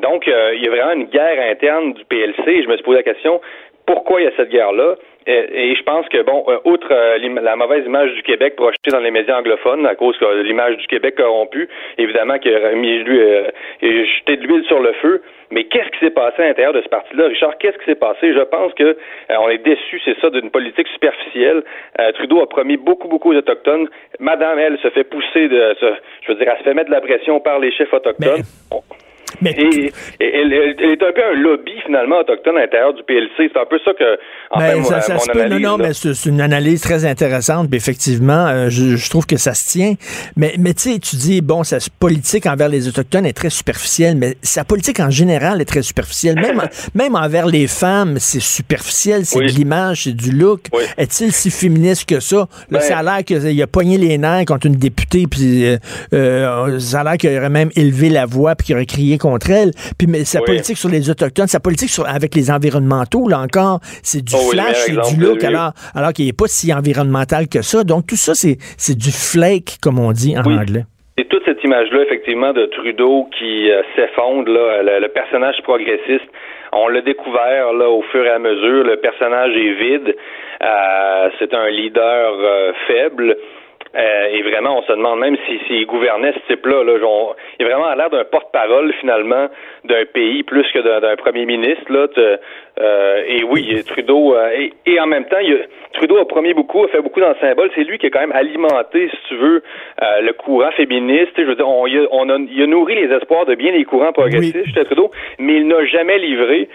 Donc, euh, il y a vraiment une guerre interne du PLC. Je me suis posé la question, pourquoi il y a cette guerre-là? Et, je pense que, bon, euh, outre euh, la mauvaise image du Québec projetée dans les médias anglophones à cause de l'image du Québec corrompue, évidemment qu'il a mis lui, euh, jeté de l'huile sur le feu, mais qu'est-ce qui s'est passé à l'intérieur de ce parti-là, Richard? Qu'est-ce qui s'est passé? Je pense que on est déçu, c'est ça, d'une politique superficielle. Trudeau a promis beaucoup, beaucoup d'Autochtones. Madame, elle, se fait pousser de, je veux dire, elle se fait mettre de la pression par les chefs autochtones. Mais... Et, elle, est un peu un lobby, finalement, autochtone à l'intérieur du PLC. C'est un peu ça que, en ben, fait, ça, mon, analyse, Non, non, mais c'est une analyse très intéressante. Puis effectivement, euh, je, trouve que ça se tient. Mais, mais tu sais, tu dis, bon, sa politique envers les Autochtones est très superficielle, mais sa politique en général est très superficielle. Même, <laughs> même envers les femmes, c'est superficiel, c'est de l'image, c'est du look. Est-il si féministe que ça? Là, ben ça a l'air qu'il a pogné les nerfs contre une députée, puis euh, euh, ça a l'air qu'il aurait même élevé la voix, puis qu'il aurait crié contre elle. Puis mais sa politique sur les Autochtones, sa politique sur, avec les environnementaux, là encore, c'est du oh flash, c'est du look, alors, alors qu'il n'est pas si environnemental que ça. Donc tout ça, c'est, c'est du flake, comme on dit en anglais. Et toute cette image-là, effectivement, de Trudeau qui euh, s'effondre, là, le, personnage progressiste, on l'a découvert là au fur et à mesure. Le personnage est vide. Euh, c'est un leader euh, faible. Euh, et vraiment, on se demande même s'il si, gouvernait ce type-là. Là, il est vraiment à l'air d'un porte-parole, finalement, d'un pays plus que d'un premier ministre. Là, euh, et oui, Trudeau... Euh, et, en même temps, Trudeau a promis beaucoup, a fait beaucoup dans le symbole. C'est lui qui a quand même alimenté, si tu veux, le courant féministe. Je veux dire, on, il, a, on a, il a nourri les espoirs de bien des courants progressistes, Trudeau, mais il n'a jamais livré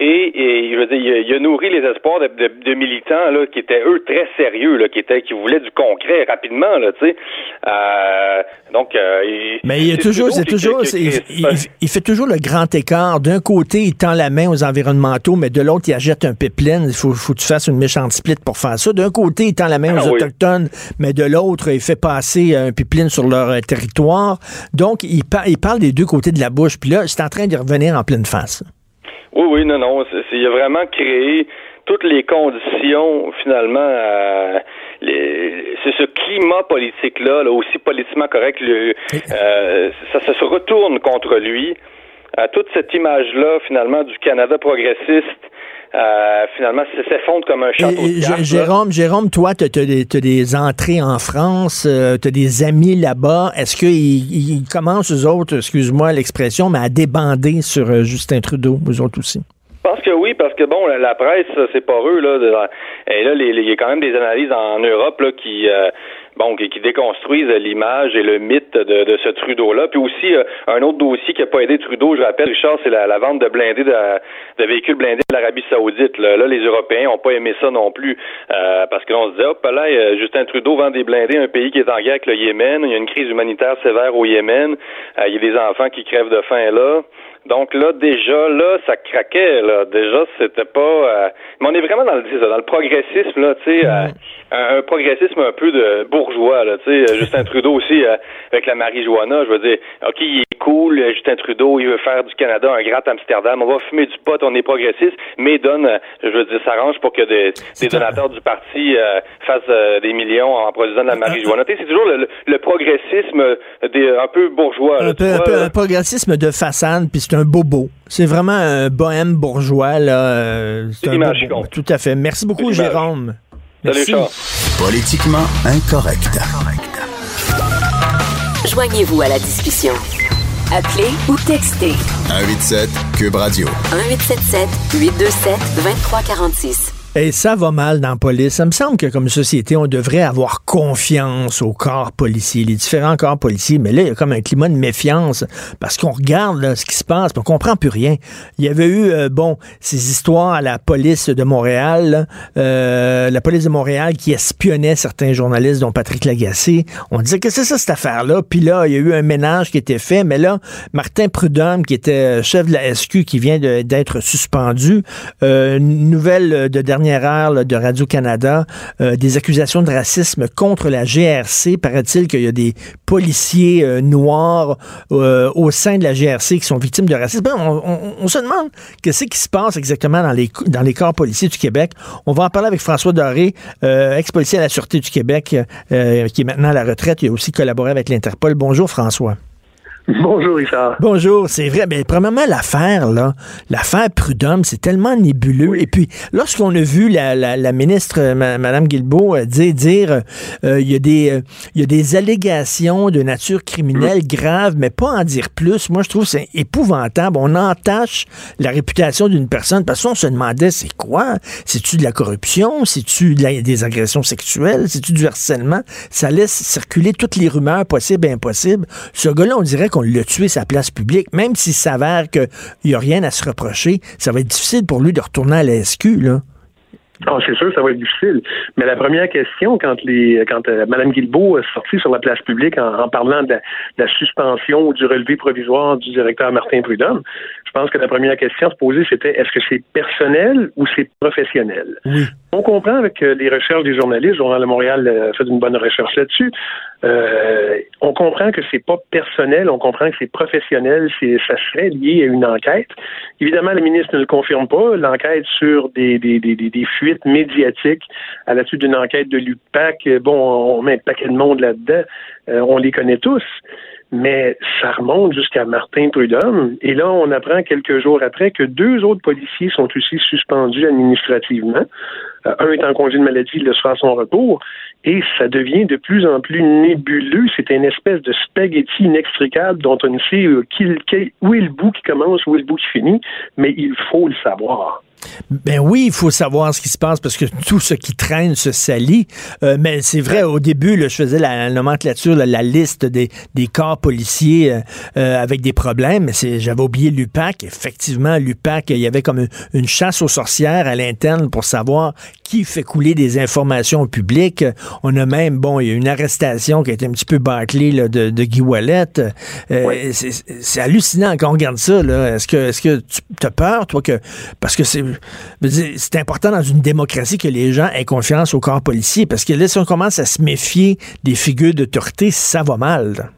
Et, je veux dire, il a, nourri les espoirs de, militants là, qui étaient eux très sérieux, là, qui étaient, qui voulaient du concret rapidement, là, tu sais. Euh, donc, euh, mais il a toujours, c'est toujours, il, fait toujours le grand écart. D'un côté, il tend la main aux environnementaux, mais de l'autre, il achète un pipeline. Il faut, faut que tu fasses une méchante split pour faire ça. D'un côté, il tend la main ah aux autochtones, mais de l'autre, il fait passer un pipeline sur leur euh, territoire. Donc, il, il parle des deux côtés de la bouche. Puis là, c'est en train de revenir en pleine face. Oui, oui, non, non. Il a vraiment créé toutes les conditions, finalement, c'est ce climat politique-là, là, aussi politiquement correct, le, euh, ça, ça, se retourne contre lui. À toute cette image-là, finalement, du Canada progressiste, euh, finalement, s'effondre comme un château de Jérôme, Jérôme, toi, tu as, des entrées en France, euh, tu as des amis là-bas. Est-ce qu'ils ils commencent, eux autres, excuse-moi l'expression, mais à débander sur euh, Justin Trudeau, vous autres aussi? Je pense que oui, parce que bon, la, presse, c'est pas eux, là. et là, il y a quand même des analyses en Europe là, qui bon, qui, déconstruisent l'image et le mythe de, de ce Trudeau-là. Puis aussi, euh, un autre dossier qui n'a pas aidé Trudeau, je rappelle, Richard, c'est la, vente de blindés, de, de véhicules blindés de l'Arabie Saoudite. Là. les Européens n'ont pas aimé ça non plus, euh, parce que l'on se dit, hop là, euh, Justin Trudeau vend des blindés à un pays qui est en guerre avec le Yémen. Il y a une crise humanitaire sévère au Yémen. il y a des enfants qui crèvent de faim là. Donc là, déjà, là, ça craquait, là. Déjà, c'était pas. Euh, mais on est vraiment dans le, dans le progressisme, là, tu sais, euh, un, progressisme un peu de bourgeois, là, tu sais. Euh, Justin Trudeau aussi, avec la marijuana, je veux dire, OK, il est cool, Justin Trudeau, il veut faire du Canada un grand Amsterdam, on va fumer du pot, on est progressiste, mais donne, je veux dire, s'arrange pour que des, des donateurs du parti fassent des millions en produisant de la marijuana. Tu sais, c'est toujours le, progressisme des, un peu bourgeois. un, peu, un, progressisme de façade, puis un bobo. C'est vraiment un bohème bourgeois. Là. Euh, c'est un bobo. Tout à fait. Merci beaucoup, Jérôme. Merci. Politiquement incorrect. Joignez-vous à la discussion. Appelez ou textez. 187 Cube Radio. 1877 827 2346. Et ça va mal dans la police. Ça me semble que comme société, on devrait avoir confiance aux corps policiers, les différents corps policiers. Mais là, il y a comme un climat de méfiance parce qu'on regarde ce qui se passe, on comprend plus rien. Il y avait eu, euh, bon, ces histoires à la police de Montréal, euh, la police de Montréal qui espionnait certains journalistes, dont Patrick Lagacé. On disait que c'est ça cette affaire-là. Puis là, il y a eu un ménage qui était fait. Mais là, Martin Prudhomme, qui était chef de la SQ, qui vient d'être suspendu, euh, nouvelle de dernière de Radio-Canada euh, des accusations de racisme contre la GRC. Paraît-il qu'il y a des policiers euh, noirs euh, au sein de la GRC qui sont victimes de racisme. Ben, on, se demande qu'est-ce qui se passe exactement dans les, dans les corps policiers du Québec. On va en parler avec François Doré, ex-policier à la Sûreté du Québec, qui est maintenant à la retraite. Il a aussi collaboré avec l'Interpol. Bonjour François. Bonjour, Richard. Bonjour, c'est vrai. Mais premièrement, l'affaire, là, l'affaire Prudhomme, c'est tellement nébuleux. Et puis, lorsqu'on a vu la, la, ministre, euh, Mme Guilbeault, euh, dire, dire euh, il y, a des, il y a des allégations de nature criminelle graves, mais pas en dire plus, moi, je trouve que c'est épouvantable. On entache la réputation d'une personne parce qu'on se demandait, c'est quoi? C'est-tu de la corruption? C'est-tu des agressions sexuelles? C'est-tu du harcèlement? Ça laisse circuler toutes les rumeurs possibles et impossibles. Ce gars-là, on dirait qu'on l'a tué sa place publique, même s'il s'avère qu'il n'y a rien à se reprocher, ça va être difficile pour lui de retourner à la SQ, là. Ah, c'est sûr, ça va être difficile. Mais la première question, quand les, quand euh, Mme Guilbeault est sortie sur la place publique en, parlant de la, suspension ou du relevé provisoire du directeur Martin Prudhomme, pense que la première question à se poser, c'était est-ce que c'est personnel ou c'est professionnel? On comprend avec euh, les recherches des journalistes, Journal de Montréal a fait une bonne recherche là-dessus, euh, on comprend que c'est pas personnel, on comprend que c'est professionnel, c'est ça serait lié à une enquête. Évidemment, le ministre ne le confirme pas. L'enquête sur des, des, des, des, fuites médiatiques à la suite d'une enquête de l'UPAC, bon, on met un paquet de monde là-dedans, euh, on les connaît tous mais ça remonte jusqu'à Martin Prudhomme. Et là, on apprend quelques jours après que deux autres policiers sont aussi suspendus administrativement. Euh, un est en congé de maladie, le soir à son retour. Et ça devient de plus en plus nébuleux. C'est une espèce de spaghetti inextricable dont on ne sait où est le bout qui commence, où est le bout qui finit, mais il faut le savoir. Ben oui, il faut savoir ce qui se passe parce que tout ce qui traîne se salit. Euh, mais c'est vrai, au début, je faisais la, nomenclature, la liste des, corps policiers euh, euh, avec des problèmes. J'avais oublié l'UPAC. Effectivement, l'UPAC, il y avait comme une, chasse aux sorcières à l'interne pour savoir qui fait couler des informations au public. On a même, bon, il y a une arrestation qui a été un petit peu bâclée de, Guy Wallet. C'est hallucinant quand on regarde ça. Est-ce que, est -ce que tu as peur, toi, que... Parce que c'est c'est important dans une démocratie que les gens aient confiance au corps policier, parce que là, si on commence à se méfier des figures d'autorité, ça va mal.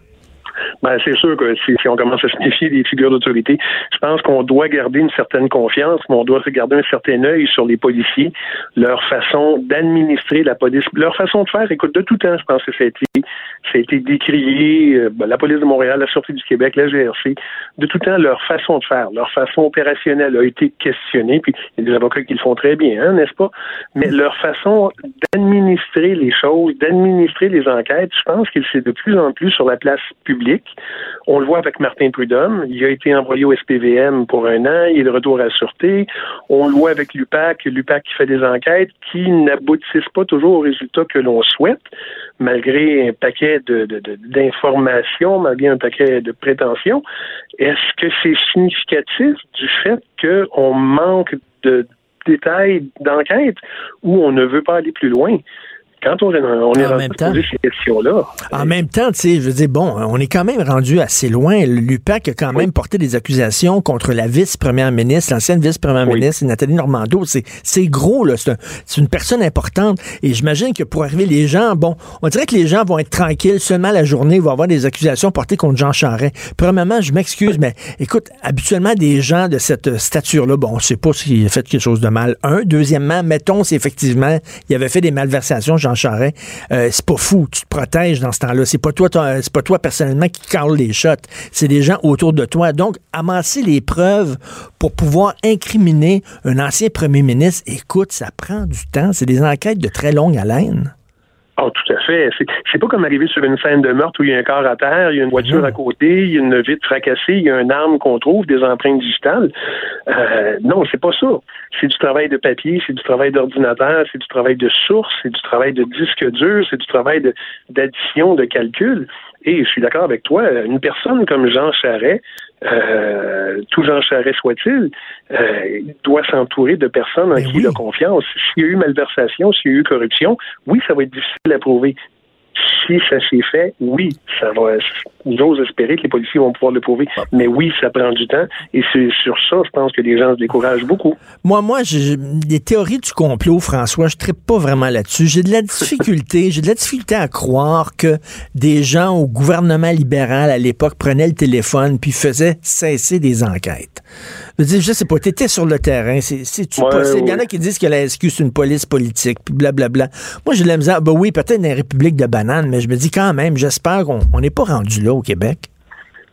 Ben, c'est sûr que si, on commence à se méfier des figures d'autorité, je pense qu'on doit garder une certaine confiance, mais on doit garder un certain œil sur les policiers, leur façon d'administrer la police, leur façon de faire. Écoute, de tout temps, je pense que ça a été, ça a été décrié, euh, ben, la police de Montréal, la Sûreté du Québec, la GRC, de tout temps, leur façon de faire, leur façon opérationnelle a été questionnée, puis il y a des avocats qui le font très bien, hein, n'est-ce pas? Mais leur façon d'administrer les choses, d'administrer les enquêtes, je pense qu'il c'est de plus en plus sur la place publique on le voit avec Martin Prudhomme. Il a été envoyé au SPVM pour un an. Il est de retour à la sûreté. On le voit avec l'UPAC. L'UPAC qui fait des enquêtes qui n'aboutissent pas toujours au résultat que l'on souhaite, malgré un paquet d'informations, malgré un paquet de prétentions. Est-ce que c'est significatif du fait qu'on manque de détails d'enquête ou on ne veut pas aller plus loin? Quand on, on est en même temps, ces questions-là. En même temps, tu sais, je veux dire, bon, on est quand même rendu assez loin. L'UPAC a quand même porté des accusations contre la vice-première ministre, l'ancienne vice-première ministre, Nathalie Normando. C'est gros, là. C'est une personne importante. Et j'imagine que pour arriver, les gens, bon, on dirait que les gens vont être tranquilles seulement la journée, ils vont avoir des accusations portées contre Jean Charest. Premièrement, je m'excuse, mais écoute, habituellement, des gens de cette stature-là, bon, on sait pas s'il a fait quelque chose de mal. Un. Deuxièmement, mettons si effectivement il avait fait des malversations, Jean Euh, c'est pas fou. Tu te protèges dans ce temps-là. C'est pas toi, c'est pas toi personnellement qui carle les shots. C'est des gens autour de toi. Donc, amasser les preuves pour pouvoir incriminer un ancien premier ministre, écoute, ça prend du temps. C'est des enquêtes de très longue haleine. Oh, tout à fait. C'est pas comme arriver sur une scène de meurtre où il y a un corps à terre, il y a une voiture à côté, il y a une vitre fracassée, il y a une arme qu'on trouve, des empreintes digitales. Euh, non, c'est pas ça. C'est du travail de papier, c'est du travail d'ordinateur, c'est du travail de source, c'est du travail de disque dur, c'est du travail d'addition, de, calcul. Et je suis d'accord avec toi, une personne comme Jean Charret, euh, tout Jean Charest soit-il, euh, doit s'entourer de personnes en qui il a confiance. S'il y a eu malversation, s'il y a eu corruption, oui, ça va être difficile à prouver si ça s'est fait, oui, ça va. J'ose espérer que les policiers vont pouvoir le prouver. Mais oui, ça prend du temps. Et c'est sur ça, je pense que les gens se découragent beaucoup. Moi, moi, j'ai les théories du complot, François, je ne pas vraiment là-dessus. J'ai de la difficulté, j'ai de la difficulté à croire que des gens au gouvernement libéral à l'époque prenaient le téléphone puis faisaient cesser des enquêtes. Je veux dire, je sais pas, t'étais sur le terrain, c'est-tu possible? Il y en a qui disent que la SQ, c'est une police politique, puis blablabla. Moi, j'ai la misère, ben oui, peut-être dans les républiques de mais je me dis quand même, j'espère qu'on n'est pas rendu là au Québec.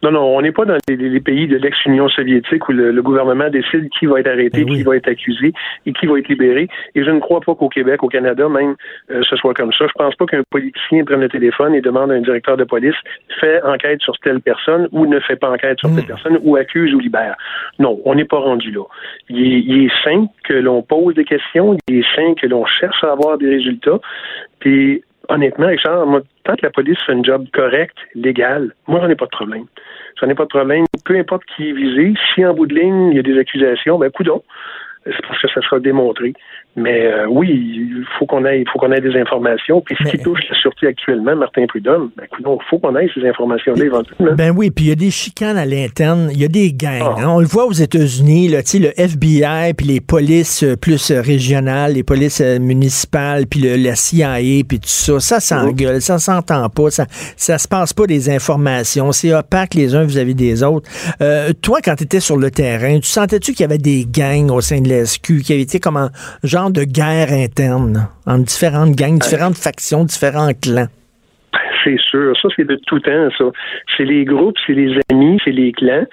Non, non, on n'est pas dans les, pays de l'ex-Union soviétique où le, gouvernement décide qui va être arrêté, ben qui va être accusé et qui va être libéré. Et je ne crois pas qu'au Québec, au Canada même, euh, ce soit comme ça. Je pense pas qu'un politicien prenne le téléphone et demande à un directeur de police fait enquête sur telle personne ou ne fait pas enquête sur telle hmm. personne ou accuse ou libère. Non, on n'est pas rendu là. Il est, il est sain que l'on pose des questions, il est sain que l'on cherche à avoir des résultats. Puis honnêtement, Richard, moi, tant que la police fait un job correct, légal, moi, j'en ai pas de problème. J'en ai pas de problème. Peu importe qui est visé, si en bout de ligne, il y a des accusations, ben, coudons. C'est parce que ça sera démontré. Mais euh, oui, il faut qu'on ait, il faut qu'on ait des informations. Puis ce qui touche la sûreté actuellement, Martin Prudhomme, ben, il faut qu'on ait ces informations-là éventuellement. Ben oui, puis il y a des chicanes à l'interne, il y a des gangs. Ah. Hein. On le voit aux États-Unis, là, le FBI, puis les polices euh, plus euh, régionales, les polices municipales, puis le, la CIA, puis tout ça, ça s'engueule, ça s'entend pas, ça, ça se passe pas des informations, c'est opaque les uns vis-à-vis des autres. toi, quand tu étais sur le terrain, tu sentais-tu qu'il y avait des gangs au sein de la SQ, qui avaient été comme un genre de guerre interne entre différentes gangs, différentes factions, différents clans. C'est sûr, ça c'est de tout temps, ça. C'est les groupes, c'est les amis, c'est les clans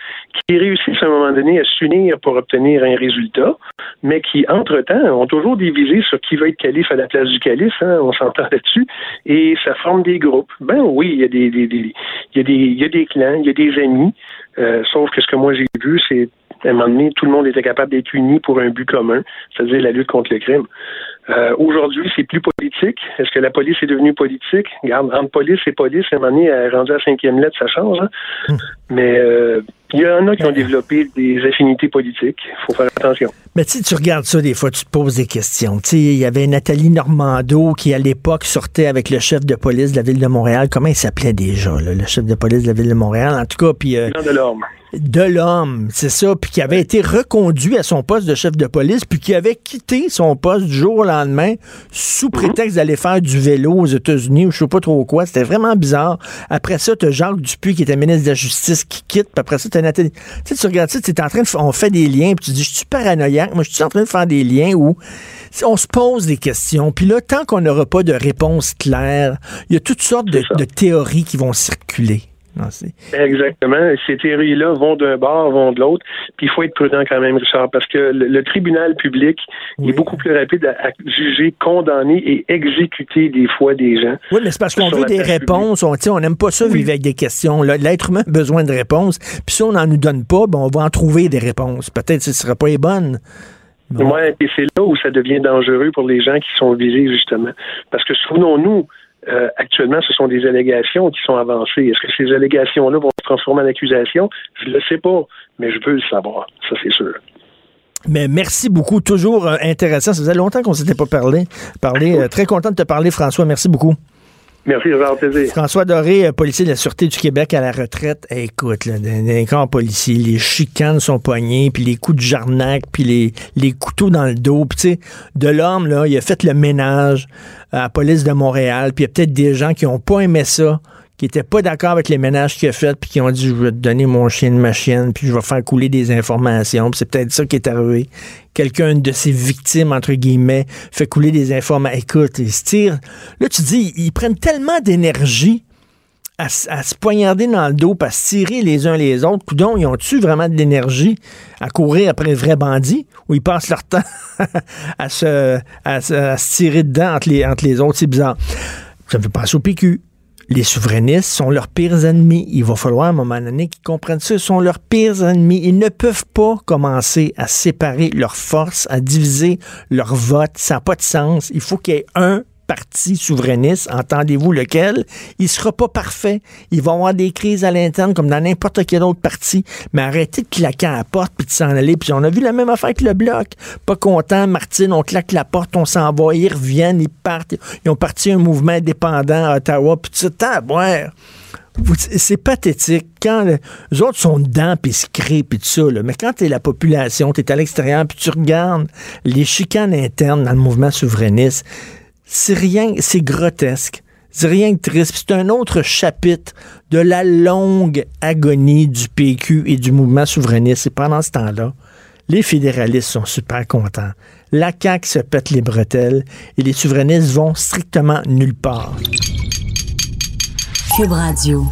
qui réussissent à un moment donné à s'unir pour obtenir un résultat, mais qui, entre-temps, ont toujours divisé sur qui va être calife à la place du calife, hein, on s'entend là-dessus, et ça forme des groupes. Ben oui, il y a des, il y a des, il y a des clans, il y a des amis, euh, sauf que ce que moi j'ai vu, c'est À un moment donné, tout le monde était capable d'être uni pour un but commun, c'est-à-dire la lutte contre le crime. Euh, aujourd'hui, c'est plus politique. Est-ce que la police est devenue politique? Regarde, entre police et police, à un moment donné, rendu à cinquième lettre, ça change. Hein? Hmm. Mais euh, il y en a qui ont développé des affinités politiques. Il faut faire attention. Mais tu tu regardes ça, des fois, tu te poses des questions. Tu sais, il y avait Nathalie Normando qui, à l'époque, sortait avec le chef de police de la ville de Montréal. Comment il s'appelait déjà, le chef de police de la ville de Montréal? En tout cas, puis... Euh, de l'homme de l'homme, c'est ça, puis qui avait été reconduit à son poste de chef de police, puis qui avait quitté son poste du jour au lendemain sous mhm. prétexte d'aller faire du vélo aux États-Unis ou je sais pas trop quoi. C'était vraiment bizarre. Après ça, tu as Jacques Dupuis qui était ministre de la Justice qui quitte, puis après ça, tu as Nathalie. Tu sais, tu regardes ça, tu es en train de on fait des liens, puis tu dis, je suis paranoïaque, moi je suis en train de faire des liens où on se pose des questions, puis là, tant qu'on n'aura pas de réponse claire, il y a toutes sortes de théories qui vont circuler. Exactement. Ces théories-là vont d'un bord, vont de l'autre. Puis il faut être prudent quand même, Richard, parce que le, tribunal public est beaucoup plus rapide à, juger, condamner et exécuter des fois des gens. Oui, mais c'est parce qu'on veut des réponses. On n'aime pas ça vivre avec des questions. L'être humain a besoin de réponses. Puis si on n'en nous donne pas, ben on va en trouver des réponses. Peut-être que ce ne sera pas les bonnes. Et c'est là où ça devient dangereux pour les gens qui sont visés, justement. Parce que souvenons-nous, euh, actuellement, ce sont des allégations qui sont avancées. Est-ce que ces allégations-là vont se transformer en accusations? Je ne le sais pas, mais je veux le savoir. Ça, c'est sûr. Mais merci beaucoup, toujours euh, intéressant. Ça faisait longtemps qu'on ne s'était pas parlé. parlé. Euh, très content de te parler, François. Merci beaucoup. Merci, plaisir. François Doré, euh, policier de la Sûreté du Québec à la retraite. écoute, là, dans les corps policiers, les chicanes sont poignés, puis les coups de jarnac, puis les, les couteaux dans le dos. Puis tu sais, de l'homme, là, il a fait le ménage à la police de Montréal, puis il y a peut-être des gens qui n'ont pas aimé ça qui n'étaient pas d'accord avec les ménages qu'il a fait, puis qui ont dit, je vais te donner mon chien de ma chienne, puis je vais faire couler des informations. c'est peut-être ça qui est arrivé. Quelqu'un de ses victimes, entre guillemets, fait couler des informations. Écoute, ils se tirent. Là, tu dis, ils prennent tellement d'énergie à, se poignarder dans le dos, à se tirer les uns les autres. Coudon, ils ont-tu vraiment de l'énergie à courir après les vrais bandits ou ils passent leur <laughs> temps à, se, à, se, tirer dedans entre les, entre les autres? C'est bizarre. Ça me fait penser au PQ les souverainistes sont leurs pires ennemis. Il va falloir à un moment donné qu'ils comprennent ça. Ils sont leurs pires ennemis. Ils ne peuvent pas commencer à séparer leurs forces, à diviser leur vote. Ça n'a pas de sens. Il faut qu'il y ait un parti souverainiste, entendez-vous lequel, il sera pas parfait. Il va y avoir des crises à l'interne comme dans n'importe quel autre parti. Mais arrêtez de claquer à la porte puis de s'en aller. Puis on a vu la même affaire avec le bloc. Pas content, Martine, on claque la porte, on s'en va, ils reviennent, ils partent. Ils ont parti un mouvement indépendant à Ottawa, puis tout ça, boire. C'est pathétique. Quand les autres sont dedans, puis se créent, puis tout ça, mais quand tu es la population, tu es à l'extérieur, puis tu regardes les chicanes internes dans le mouvement souverainiste, c'est rien, c'est grotesque. C'est rien de triste. C'est un autre chapitre de la longue agonie du PQ et du mouvement souverainiste. Et pendant ce temps-là, les fédéralistes sont super contents. La CAQ se pète les bretelles et les souverainistes vont strictement nulle part. Cube Radio.